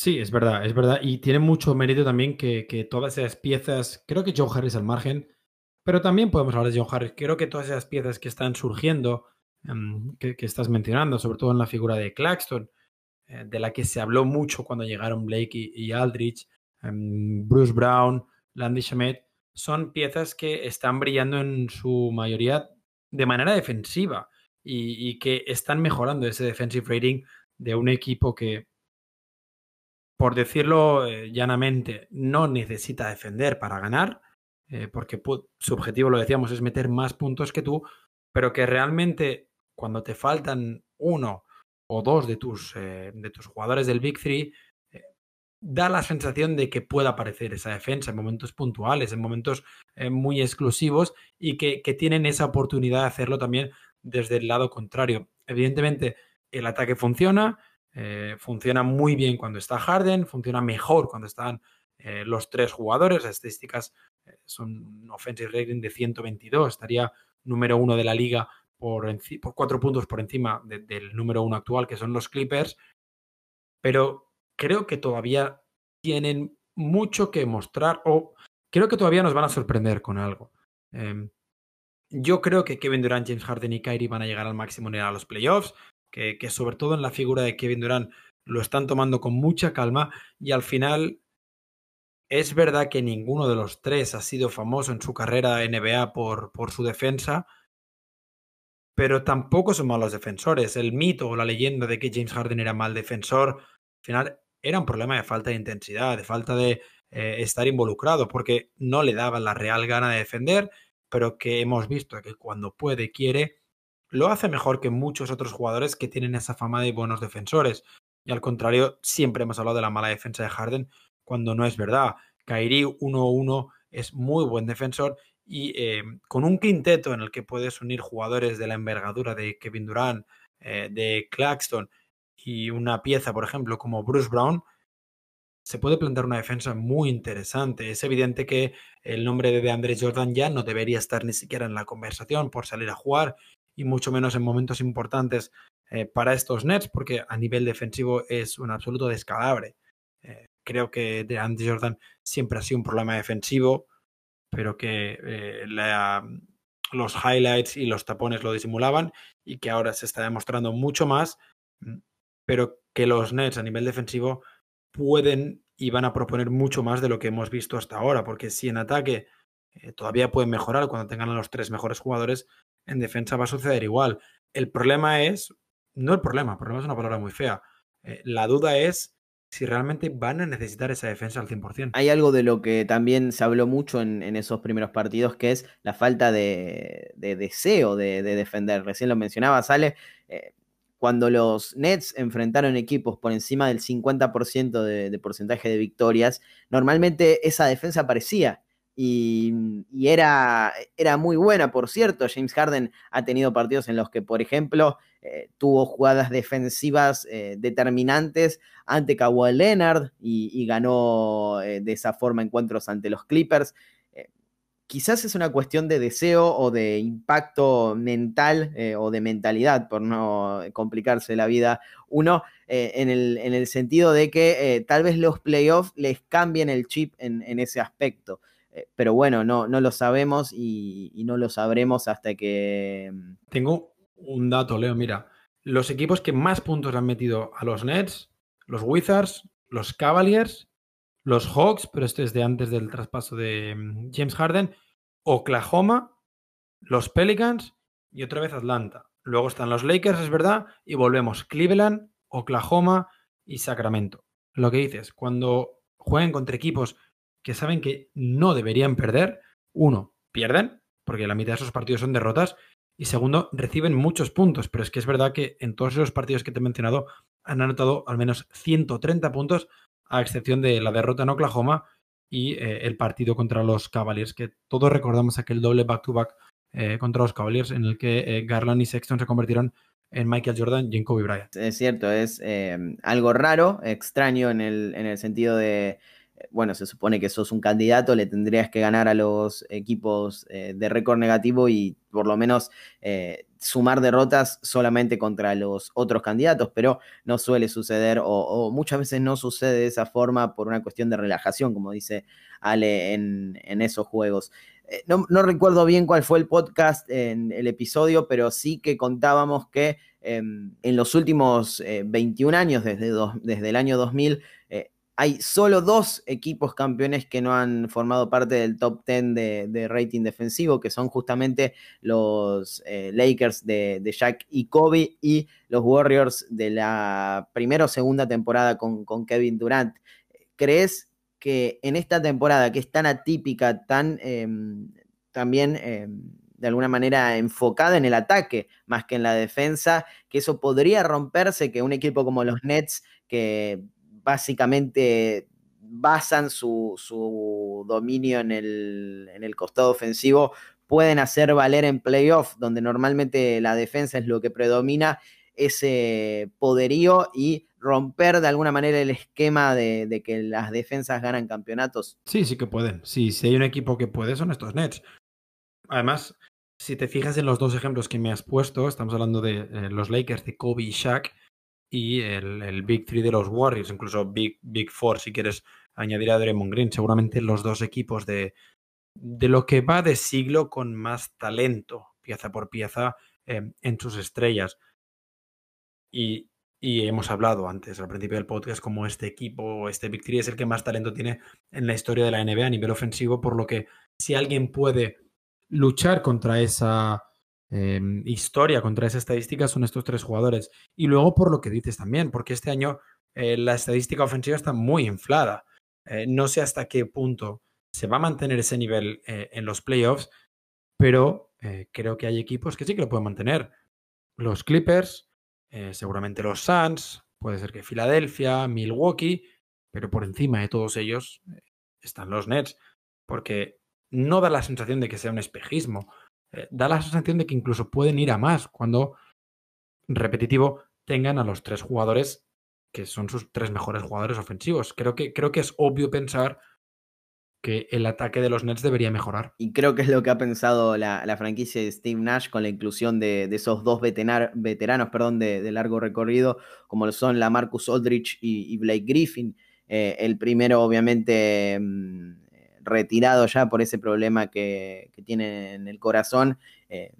Sí, es verdad, es verdad. Y tiene mucho mérito también que, todas esas piezas, creo que Joe Harris al margen, pero también podemos hablar de Joe Harris. Creo que todas esas piezas que están surgiendo, em, que, estás mencionando, sobre todo en la figura de Claxton, eh, de la que se habló mucho cuando llegaron Blake y, Aldrich, em, Bruce Brown, Landy Schmidt, son piezas que están brillando en su mayoría de manera defensiva y, que están mejorando ese defensive rating de un equipo que, por decirlo eh, llanamente, no necesita defender para ganar, eh, porque su objetivo, lo decíamos, es meter más puntos que tú, pero que realmente cuando te faltan uno o dos de tus, eh, de tus jugadores del Big Three, da la sensación de que pueda aparecer esa defensa en momentos puntuales, en momentos muy exclusivos y que, que, tienen esa oportunidad de hacerlo también desde el lado contrario. Evidentemente, el ataque funciona, eh, funciona muy bien cuando está Harden, funciona mejor cuando están eh, los tres jugadores. Las estadísticas eh, son un offensive rating de 122, estaría número uno de la liga por, cuatro puntos por encima del número uno actual, que son los Clippers. Pero creo que todavía tienen mucho que mostrar o creo que todavía nos van a sorprender con algo. Em, yo creo que Kevin Durant, James Harden y Kyrie van a llegar al máximo nivel a los playoffs, que, sobre todo en la figura de Kevin Durant lo están tomando con mucha calma y al final es verdad que ninguno de los tres ha sido famoso en su carrera NBA por, por su defensa, pero tampoco son malos defensores. El mito o la leyenda de que James Harden era mal defensor, al final era un problema de falta de intensidad, de falta de eh, estar involucrado, porque no le daba la real gana de defender pero que hemos visto que cuando puede, quiere, lo hace mejor que muchos otros jugadores que tienen esa fama de buenos defensores. Y al contrario, siempre hemos hablado de la mala defensa de Harden cuando no es verdad. Kairi 1-1 es muy buen defensor y eh, con un quinteto en el que puedes unir jugadores de la envergadura de Kevin Durant, eh, de Claxton y una pieza, por ejemplo, como Bruce Brown, se puede plantear una defensa muy interesante. Es evidente que el nombre de DeAndre Jordan ya no debería estar ni siquiera en la conversación por salir a jugar y mucho menos en momentos importantes eh, para estos Nets, porque a nivel defensivo es un absoluto descalabre. Eh, creo que DeAndre Jordan siempre ha sido un problema defensivo, pero que eh, los highlights y los tapones lo disimulaban y que ahora se está demostrando mucho más, mm, pero que los Nets a nivel defensivo pueden y van a proponer mucho más de lo que hemos visto hasta ahora, porque si en ataque eh, todavía pueden mejorar cuando tengan a los tres mejores jugadores, en defensa va a suceder igual. El problema es, no el problema, el problema es una palabra muy fea, eh, la duda es si realmente van a necesitar esa defensa al 100%. Hay algo de lo que también se habló mucho en, esos primeros partidos, que es la falta de, deseo de, defender. Recién lo mencionaba, Sale. Eh, cuando los Nets enfrentaron equipos por encima del 50% de, porcentaje de victorias, normalmente esa defensa aparecía. Y, era, era, muy buena, por cierto. James Harden ha tenido partidos en los que, por ejemplo, eh, tuvo jugadas defensivas eh, determinantes ante Kawhi Leonard y, ganó eh, de esa forma encuentros ante los Clippers quizás es una cuestión de deseo o de impacto mental o de mentalidad, por no complicarse la vida uno, en, el, sentido de que tal vez los playoffs les cambien el chip en, ese aspecto. Pero bueno, no, no lo sabemos y, y, no lo sabremos hasta que... Mm, Tengo un dato, Leo, mira. Los equipos que más puntos han metido a los Nets, los Wizards, los Cavaliers los Hawks, pero este es de antes del traspaso de mm, James Harden, Oklahoma, los Pelicans y otra vez Atlanta. Luego están los Lakers, es verdad, y volvemos Cleveland, Oklahoma y Sacramento. Lo que dices, cuando jueguen contra equipos que saben que no deberían perder, uno, pierden, porque la mitad de esos partidos son derrotas, y segundo, reciben muchos puntos, pero es que es verdad que en todos esos partidos que te he mencionado han anotado al menos 130 puntos a excepción de la derrota en Oklahoma y eh, el partido contra los Cavaliers, que todos recordamos aquel doble back-to-back eh, contra los Cavaliers en el que eh, Garland y Sexton se convirtieron en Michael Jordan y en Kobe Bryant. Es cierto, es algo raro, extraño en el, en el sentido de bueno, se supone que sos un candidato, le tendrías que ganar a los equipos eh, de récord negativo y por lo menos eh, sumar derrotas solamente contra los otros candidatos, pero no suele suceder o, muchas veces no sucede de esa forma por una cuestión de relajación, como dice Ale en, esos juegos. Eh, no, recuerdo bien cuál fue el podcast en el episodio, pero sí que contábamos que em, en los últimos 21 años, desde, desde el año 2000, hay solo dos equipos campeones que no han formado parte del top 10 de, rating defensivo, que son justamente los eh, Lakers de, Jack y Kobe y los Warriors de la primera o segunda temporada con, Kevin Durant. ¿Crees que en esta temporada que es tan atípica, tan em, también em, de alguna manera enfocada en el ataque más que en la defensa, que eso podría romperse, que un equipo como los Nets, que básicamente basan su, dominio en el, costado ofensivo, pueden hacer valer en playoff, donde normalmente la defensa es lo que predomina, ese poderío y romper de alguna manera el esquema de, que las defensas ganan campeonatos. Sí, sí que pueden. Sí, si hay un equipo que puede, son estos Nets. Además, si te fijas en los dos ejemplos que me has puesto, estamos hablando de eh, los Lakers de Kobe y Shaq, y el, Big Three de los Warriors, incluso Big, Big Four, si quieres añadir a Draymond Green. Seguramente los dos equipos de, de lo que va de siglo con más talento, pieza por pieza, em, en sus estrellas. Y, y, hemos hablado antes, al principio del podcast, como este equipo, este Big Three es el que más talento tiene en la historia de la NBA a nivel ofensivo, por lo que si alguien puede luchar contra esa Em, historia contra esa estadística son estos tres jugadores. Y luego por lo que dices también, porque este año eh, la estadística ofensiva está muy inflada. Eh, no sé hasta qué punto se va a mantener ese nivel eh, en los playoffs, pero creo que hay equipos que sí que lo pueden mantener. Los Clippers, seguramente los Suns, puede ser que Filadelfia, Milwaukee, pero por encima de todos ellos están los Nets, porque no da la sensación de que sea un espejismo. Eh, da la sensación de que incluso pueden ir a más cuando, repetitivo, tengan a los tres jugadores que son sus tres mejores jugadores ofensivos. Creo que, creo que es obvio pensar que el ataque de los Nets debería mejorar. Y creo que es lo que ha pensado la, franquicia de Steve Nash con la inclusión de, esos dos veteranos perdón, de, largo recorrido, como son la Marcus Aldrich y, Blake Griffin. Eh, el primero, obviamente, mm, retirado ya por ese problema que, tiene en el corazón. Eh,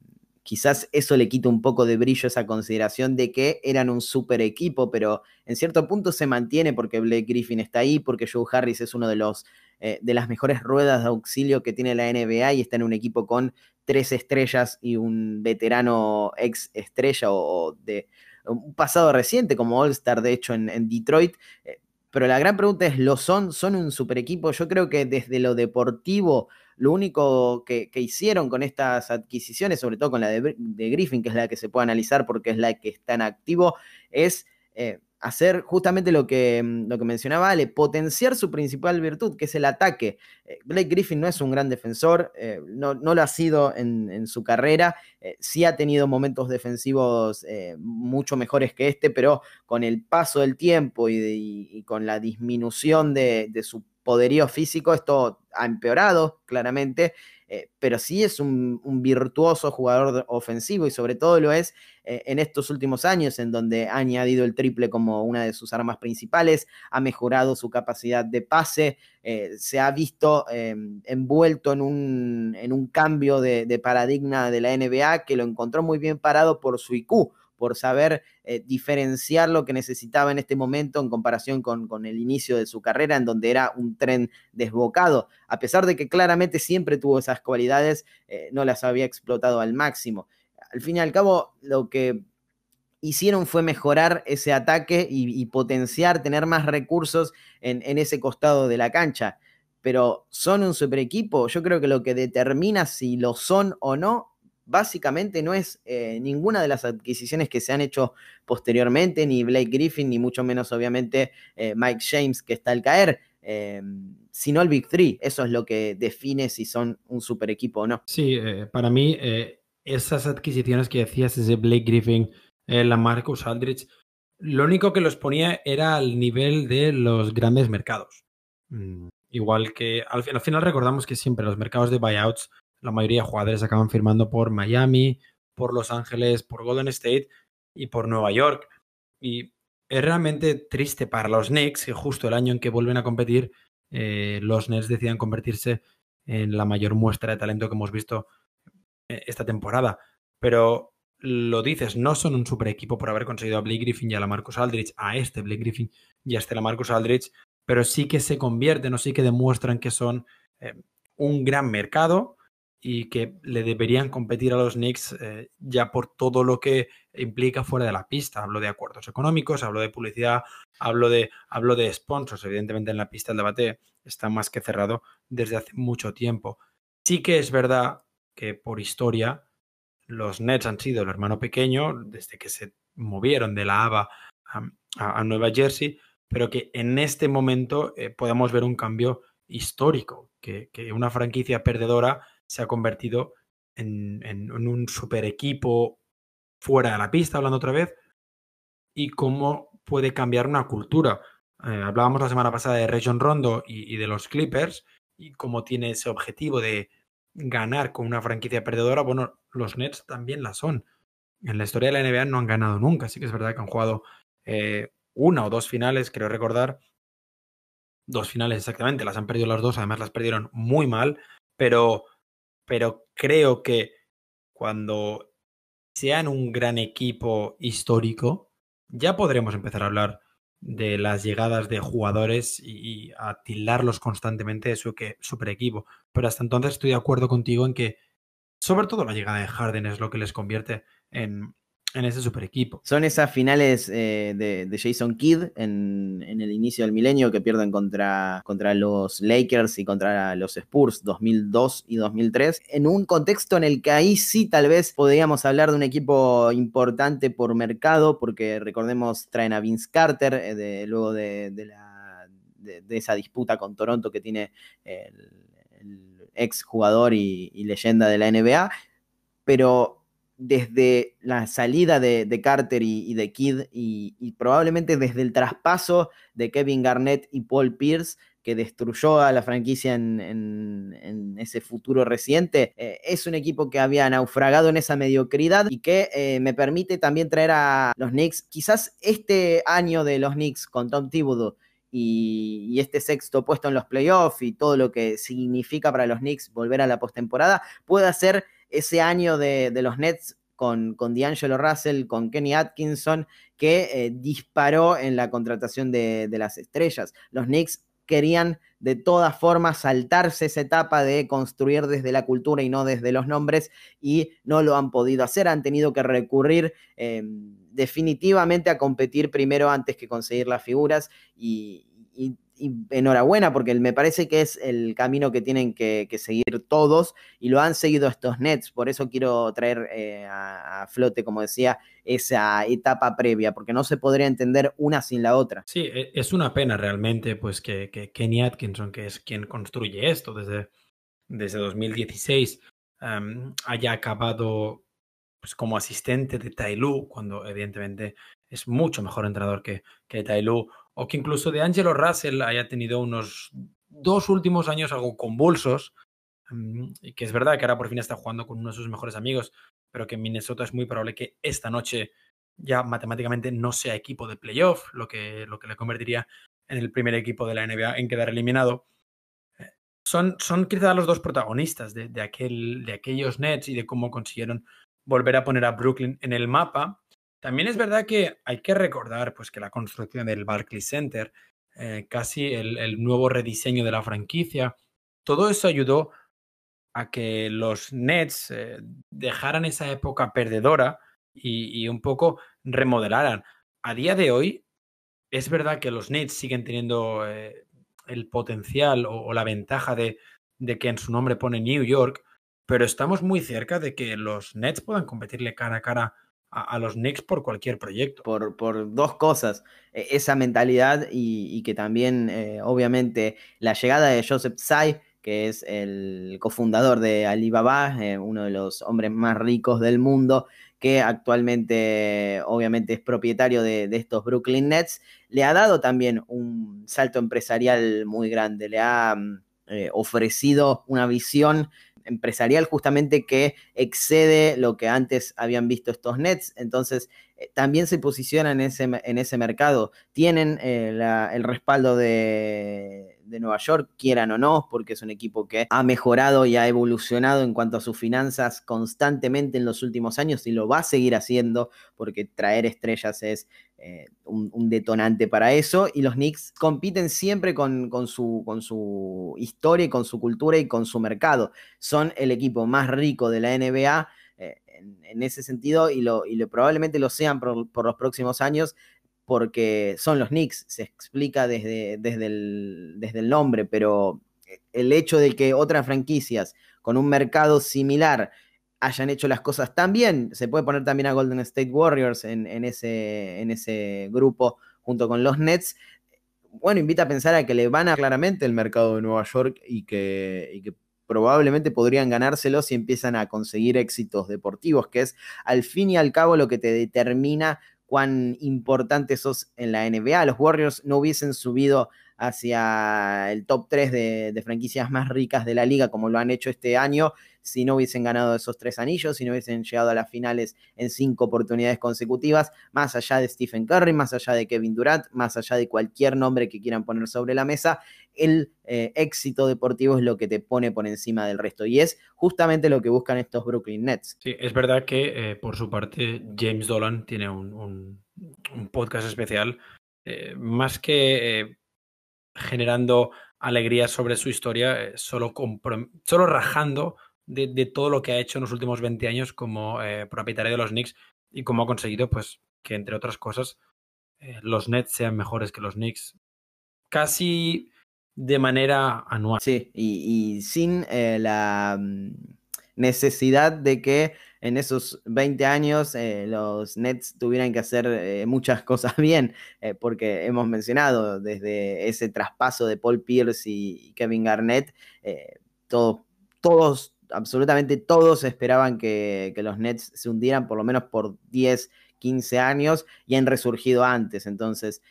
quizás eso le quita un poco de brillo esa consideración de que eran un super equipo, pero en cierto punto se mantiene porque Blake Griffin está ahí, porque Joe Harris es uno de los eh, de las mejores ruedas de auxilio que tiene la NBA y está en un equipo con tres estrellas y un veterano ex estrella o, de un pasado reciente como All Star, de hecho, en, Detroit. Eh, pero la gran pregunta es, ¿lo son? ¿Son un super equipo? Yo creo que desde lo deportivo, lo único que, hicieron con estas adquisiciones, sobre todo con la de, Griffin, que es la que se puede analizar porque es la que está en activo, es eh, hacer justamente lo que, mm, lo que mencionaba Ale, potenciar su principal virtud, que es el ataque. Eh, Blake Griffin no es un gran defensor, eh, no, lo ha sido en, su carrera, eh, sí ha tenido momentos defensivos mucho mejores que este, pero con el paso del tiempo y, con la disminución de su poderío físico, esto ha empeorado claramente eh, pero sí es un, virtuoso jugador ofensivo y sobre todo lo es eh, en estos últimos años en donde ha añadido el triple como una de sus armas principales, ha mejorado su capacidad de pase, eh, se ha visto envuelto en un, en un cambio de, de paradigma de la NBA que lo encontró muy bien parado por su IQ por saber eh, diferenciar lo que necesitaba en este momento en comparación con, el inicio de su carrera, en donde era un tren desbocado. A pesar de que claramente siempre tuvo esas cualidades, eh, no las había explotado al máximo. Al fin y al cabo, lo que hicieron fue mejorar ese ataque y, potenciar, tener más recursos en, en, ese costado de la cancha. Pero son un super equipo. Yo creo que lo que determina si lo son o no básicamente no es eh, ninguna de las adquisiciones que se han hecho posteriormente, ni Blake Griffin, ni mucho menos obviamente eh, Mike James que está al caer, em, sino el Big Three. Eso es lo que define si son un super equipo o no. Sí, eh, para mí esas adquisiciones que decías, ese Blake Griffin, la Marcus Aldrich, lo único que los ponía era al nivel de los grandes mercados. Mm, igual que al final recordamos que siempre los mercados de buyouts la mayoría de jugadores acaban firmando por Miami, por Los Ángeles, por Golden State y por Nueva York. Y es realmente triste para los Knicks que justo el año en que vuelven a competir, eh, los Nets decidan convertirse en la mayor muestra de talento que hemos visto eh, esta temporada. Pero lo dices, no son un super equipo por haber conseguido a Blake Griffin y a la Marcus Aldridge, a este Blake Griffin y a este la Marcus Aldridge, pero sí que se convierten o sí que demuestran que son eh, un gran mercado y que le deberían competir a los Knicks eh, ya por todo lo que implica fuera de la pista. Hablo de acuerdos económicos, hablo de publicidad, hablo de, hablo de sponsors. Evidentemente en la pista el debate está más que cerrado desde hace mucho tiempo. Sí que es verdad que por historia los Nets han sido el hermano pequeño desde que se movieron de la ABA a, Nueva Jersey, pero que en este momento eh, podemos ver un cambio histórico, que, una franquicia perdedora se ha convertido en, un super equipo fuera de la pista, hablando otra vez, y cómo puede cambiar una cultura. Eh, hablábamos la semana pasada de Region Rondo y de los Clippers, y cómo tiene ese objetivo de ganar con una franquicia perdedora, bueno, los Nets también la son. En la historia de la NBA no han ganado nunca, así que es verdad que han jugado eh, una o dos finales, creo recordar. Dos finales exactamente, las han perdido las dos, además las perdieron muy mal, pero, pero creo que cuando sean un gran equipo histórico, ya podremos empezar a hablar de las llegadas de jugadores y, a tildarlos constantemente de su que, super equipo. Pero hasta entonces estoy de acuerdo contigo en que sobre todo la llegada de Harden es lo que les convierte en, en ese super equipo. Son esas finales eh, de, Jason Kidd en, el inicio del milenio que pierden contra, contra los Lakers y contra los Spurs 2002 y 2003, en un contexto en el que ahí sí tal vez podríamos hablar de un equipo importante por mercado, porque recordemos traen a Vince Carter eh, luego de, de, esa disputa con Toronto que tiene el, ex jugador y, y leyenda de la NBA, pero desde la salida de, Carter y, de Kidd y, probablemente desde el traspaso de Kevin Garnett y Paul Pierce que destruyó a la franquicia en, ese futuro reciente, eh, es un equipo que había naufragado en esa mediocridad y que eh, me permite también traer a los Knicks, quizás este año de los Knicks con Tom Thibodeau y, este sexto puesto en los playoffs y todo lo que significa para los Knicks volver a la postemporada, pueda ser ese año de, los Nets con, con D'Angelo Russell, con Kenny Atkinson, que eh, disparó en la contratación de, las estrellas. Los Knicks querían de todas formas saltarse esa etapa de construir desde la cultura y no desde los nombres y no lo han podido hacer, han tenido que recurrir em, definitivamente a competir primero antes que conseguir las figuras y enhorabuena porque me parece que es el camino que tienen que, seguir todos y lo han seguido estos Nets. Por eso quiero traer eh, a, flote, como decía, esa etapa previa, porque no se podría entender una sin la otra. Sí, e, es una pena realmente pues que, Kenny Atkinson, que es quien construye esto desde, desde 2016, haya acabado pues, como asistente de Tailu, cuando evidentemente es mucho mejor entrenador que, que Tailu o que incluso de Angelo Russell haya tenido unos dos últimos años algo convulsos, mm, y que es verdad que ahora por fin está jugando con uno de sus mejores amigos, pero que en Minnesota es muy probable que esta noche ya matemáticamente no sea equipo de playoff, lo que, lo que le convertiría en el primer equipo de la NBA en quedar eliminado. Eh, son, son quizás los dos protagonistas de, aquel, de aquellos Nets y de cómo consiguieron volver a poner a Brooklyn en el mapa también es verdad que hay que recordar pues, que la construcción del Barclays Center, eh, casi el, nuevo rediseño de la franquicia, todo eso ayudó a que los Nets eh, dejaran esa época perdedora y, un poco remodelaran. A día de hoy, es verdad que los Nets siguen teniendo eh, el potencial o, la ventaja de, de que en su nombre pone New York, pero estamos muy cerca de que los Nets puedan competirle cara a cara a, los Knicks por cualquier proyecto. Por, por dos cosas, e, esa mentalidad y, que también, eh, obviamente, la llegada de Joseph Tsai, que es el cofundador de Alibaba, eh, uno de los hombres más ricos del mundo, que actualmente obviamente es propietario de, estos Brooklyn Nets, le ha dado también un salto empresarial muy grande, le ha mm, eh, ofrecido una visión empresarial justamente que excede lo que antes habían visto estos Nets. Entonces, eh, también se posicionan en ese, en ese mercado. Tienen eh, el respaldo de, de Nueva York, quieran o no, porque es un equipo que ha mejorado y ha evolucionado en cuanto a sus finanzas constantemente en los últimos años y lo va a seguir haciendo porque traer estrellas es eh, un, detonante para eso. Y los Knicks compiten siempre con, su, con su historia y con su cultura y con su mercado. Son el equipo más rico de la NBA eh, en, ese sentido y, lo, y probablemente lo sean por, los próximos años porque son los Knicks, se explica desde, desde, el, desde el nombre, pero el hecho de que otras franquicias con un mercado similar hayan hecho las cosas tan bien, se puede poner también a Golden State Warriors en, ese, en ese grupo junto con los Nets, bueno, invita a pensar a que le van a claramente el mercado de Nueva York y que, y que probablemente podrían ganárselo si empiezan a conseguir éxitos deportivos, que es al fin y al cabo lo que te determina cuán importante sos en la NBA. Los Warriors no hubiesen subido hacia el top 3 de, franquicias más ricas de la liga como lo han hecho este año si no hubiesen ganado esos tres anillos, si no hubiesen llegado a las finales en cinco oportunidades consecutivas, más allá de Stephen Curry, más allá de Kevin Durant, más allá de cualquier nombre que quieran poner sobre la mesa, el eh, éxito deportivo es lo que te pone por encima del resto y es justamente lo que buscan estos Brooklyn Nets. Sí, es verdad que eh, por su parte James Dolan tiene un, podcast especial, eh, más que generando alegría sobre su historia, solo, solo rajando de, todo lo que ha hecho en los últimos 20 años como propietario de los Knicks y cómo ha conseguido, pues, que entre otras cosas, los Nets sean mejores que los Knicks. Casi de manera anual. Sí, y, sin eh, la mm, necesidad de que en esos 20 años eh, los Nets tuvieran que hacer eh, muchas <laughs> cosas bien, porque hemos mencionado desde ese traspaso de Paul Pierce y Kevin Garnett, todos, absolutamente todos esperaban que, los Nets se hundieran por lo menos por 10, 15 años y han resurgido antes, entonces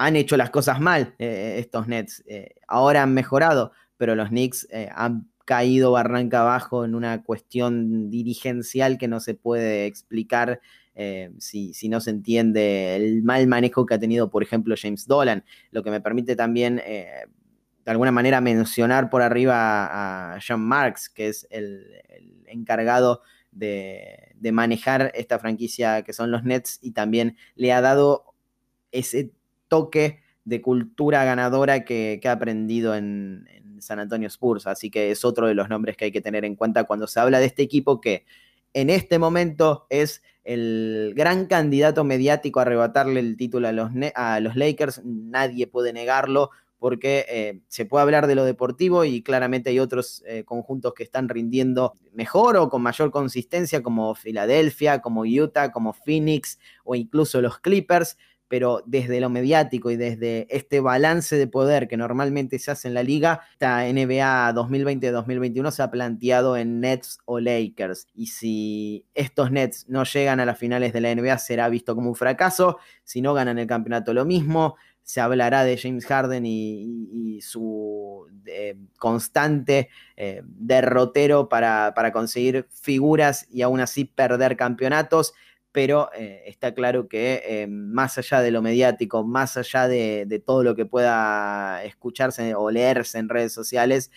han hecho las cosas mal eh, estos Nets. Eh, ahora han mejorado, pero los Knicks eh, han caído barranca abajo en una cuestión dirigencial que no se puede explicar si, no se entiende el mal manejo que ha tenido, por ejemplo, James Dolan, lo que me permite también de alguna manera mencionar por arriba a John Marks, que es el, encargado de, de, manejar esta franquicia que son los Nets y también le ha dado ese toque de cultura ganadora que, ha aprendido en, San Antonio Spurs. Así que es otro de los nombres que hay que tener en cuenta cuando se habla de este equipo que en este momento es el gran candidato mediático a arrebatarle el título a los, a los Lakers. Nadie puede negarlo porque eh, se puede hablar de lo deportivo y claramente hay otros eh, conjuntos que están rindiendo mejor o con mayor consistencia como Filadelfia, como Utah, como Phoenix o incluso los Clippers pero desde lo mediático y desde este balance de poder que normalmente se hace en la liga, esta NBA 2020-2021 se ha planteado en Nets o Lakers. Y si estos Nets no llegan a las finales de la NBA, será visto como un fracaso. Si no ganan el campeonato, lo mismo. Se hablará de James Harden y, su eh, constante eh, derrotero para, para conseguir figuras y aún así perder campeonatos pero eh, está claro que más allá de lo mediático, más allá de, todo lo que pueda escucharse o leerse en redes sociales,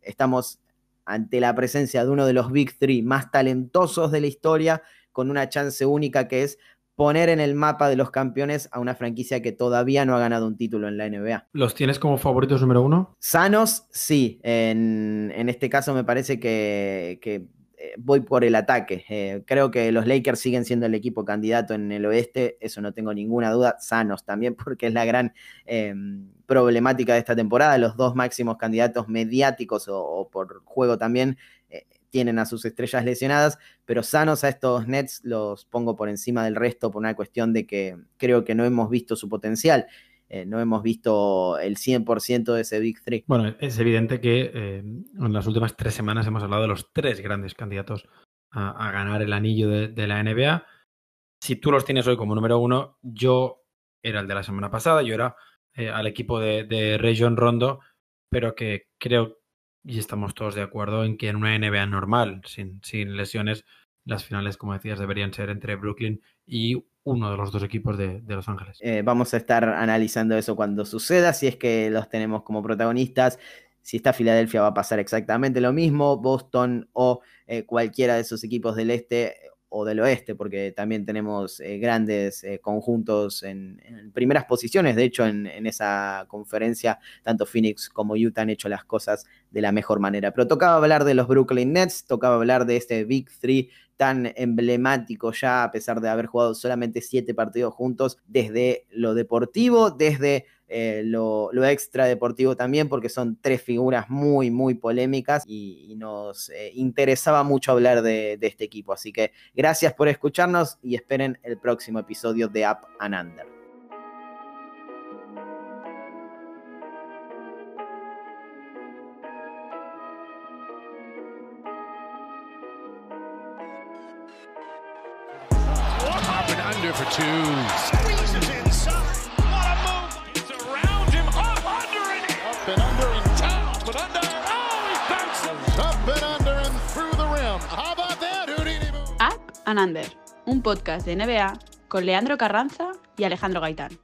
estamos ante la presencia de uno de los Big Three más talentosos de la historia, con una chance única que es poner en el mapa de los campeones a una franquicia que todavía no ha ganado un título en la NBA. ¿Los tienes como favoritos número uno? Sanos, sí. En, este caso me parece que eh, voy por el ataque. Eh, creo que los Lakers siguen siendo el equipo candidato en el oeste, eso no tengo ninguna duda. Sanos también, <laughs> porque es la gran em, problemática de esta temporada. Los dos máximos candidatos mediáticos o, por juego también eh, tienen a sus estrellas lesionadas, pero sanos a estos Nets los pongo por encima del resto por una cuestión de que creo que no hemos visto su potencial. Eh, no hemos visto el 100% de ese Big Three. Bueno, es evidente que eh, en las últimas tres semanas hemos hablado de los tres grandes candidatos a, ganar el anillo de, la NBA. Si tú los tienes hoy como número uno, yo era el de la semana pasada, yo era eh, al equipo de, de Rondo, pero que creo y estamos todos de acuerdo en que en una NBA normal, sin, sin lesiones, las finales, como decías, deberían ser entre Brooklyn y uno de los dos equipos de, de Los Ángeles. Eh, vamos a estar analizando eso cuando suceda, si es que los tenemos como protagonistas. Si está Filadelfia va a pasar exactamente lo mismo, Boston o eh, cualquiera de esos equipos del este o del oeste, porque también tenemos eh, grandes eh, conjuntos en, primeras posiciones. De hecho, en, esa conferencia, tanto Phoenix como Utah han hecho las cosas de la mejor manera. Pero tocaba hablar de los Brooklyn Nets, tocaba hablar de este Big Three tan emblemático ya, a pesar de haber jugado solamente siete partidos juntos, desde lo deportivo, desde eh, lo, extra deportivo también, porque son tres figuras muy, muy polémicas y, nos eh, interesaba mucho hablar de, de, este equipo. Así que gracias por escucharnos y esperen el próximo episodio de Up and Under. for. Un podcast de NBA con Leandro Carranza y Alejandro Gaitán.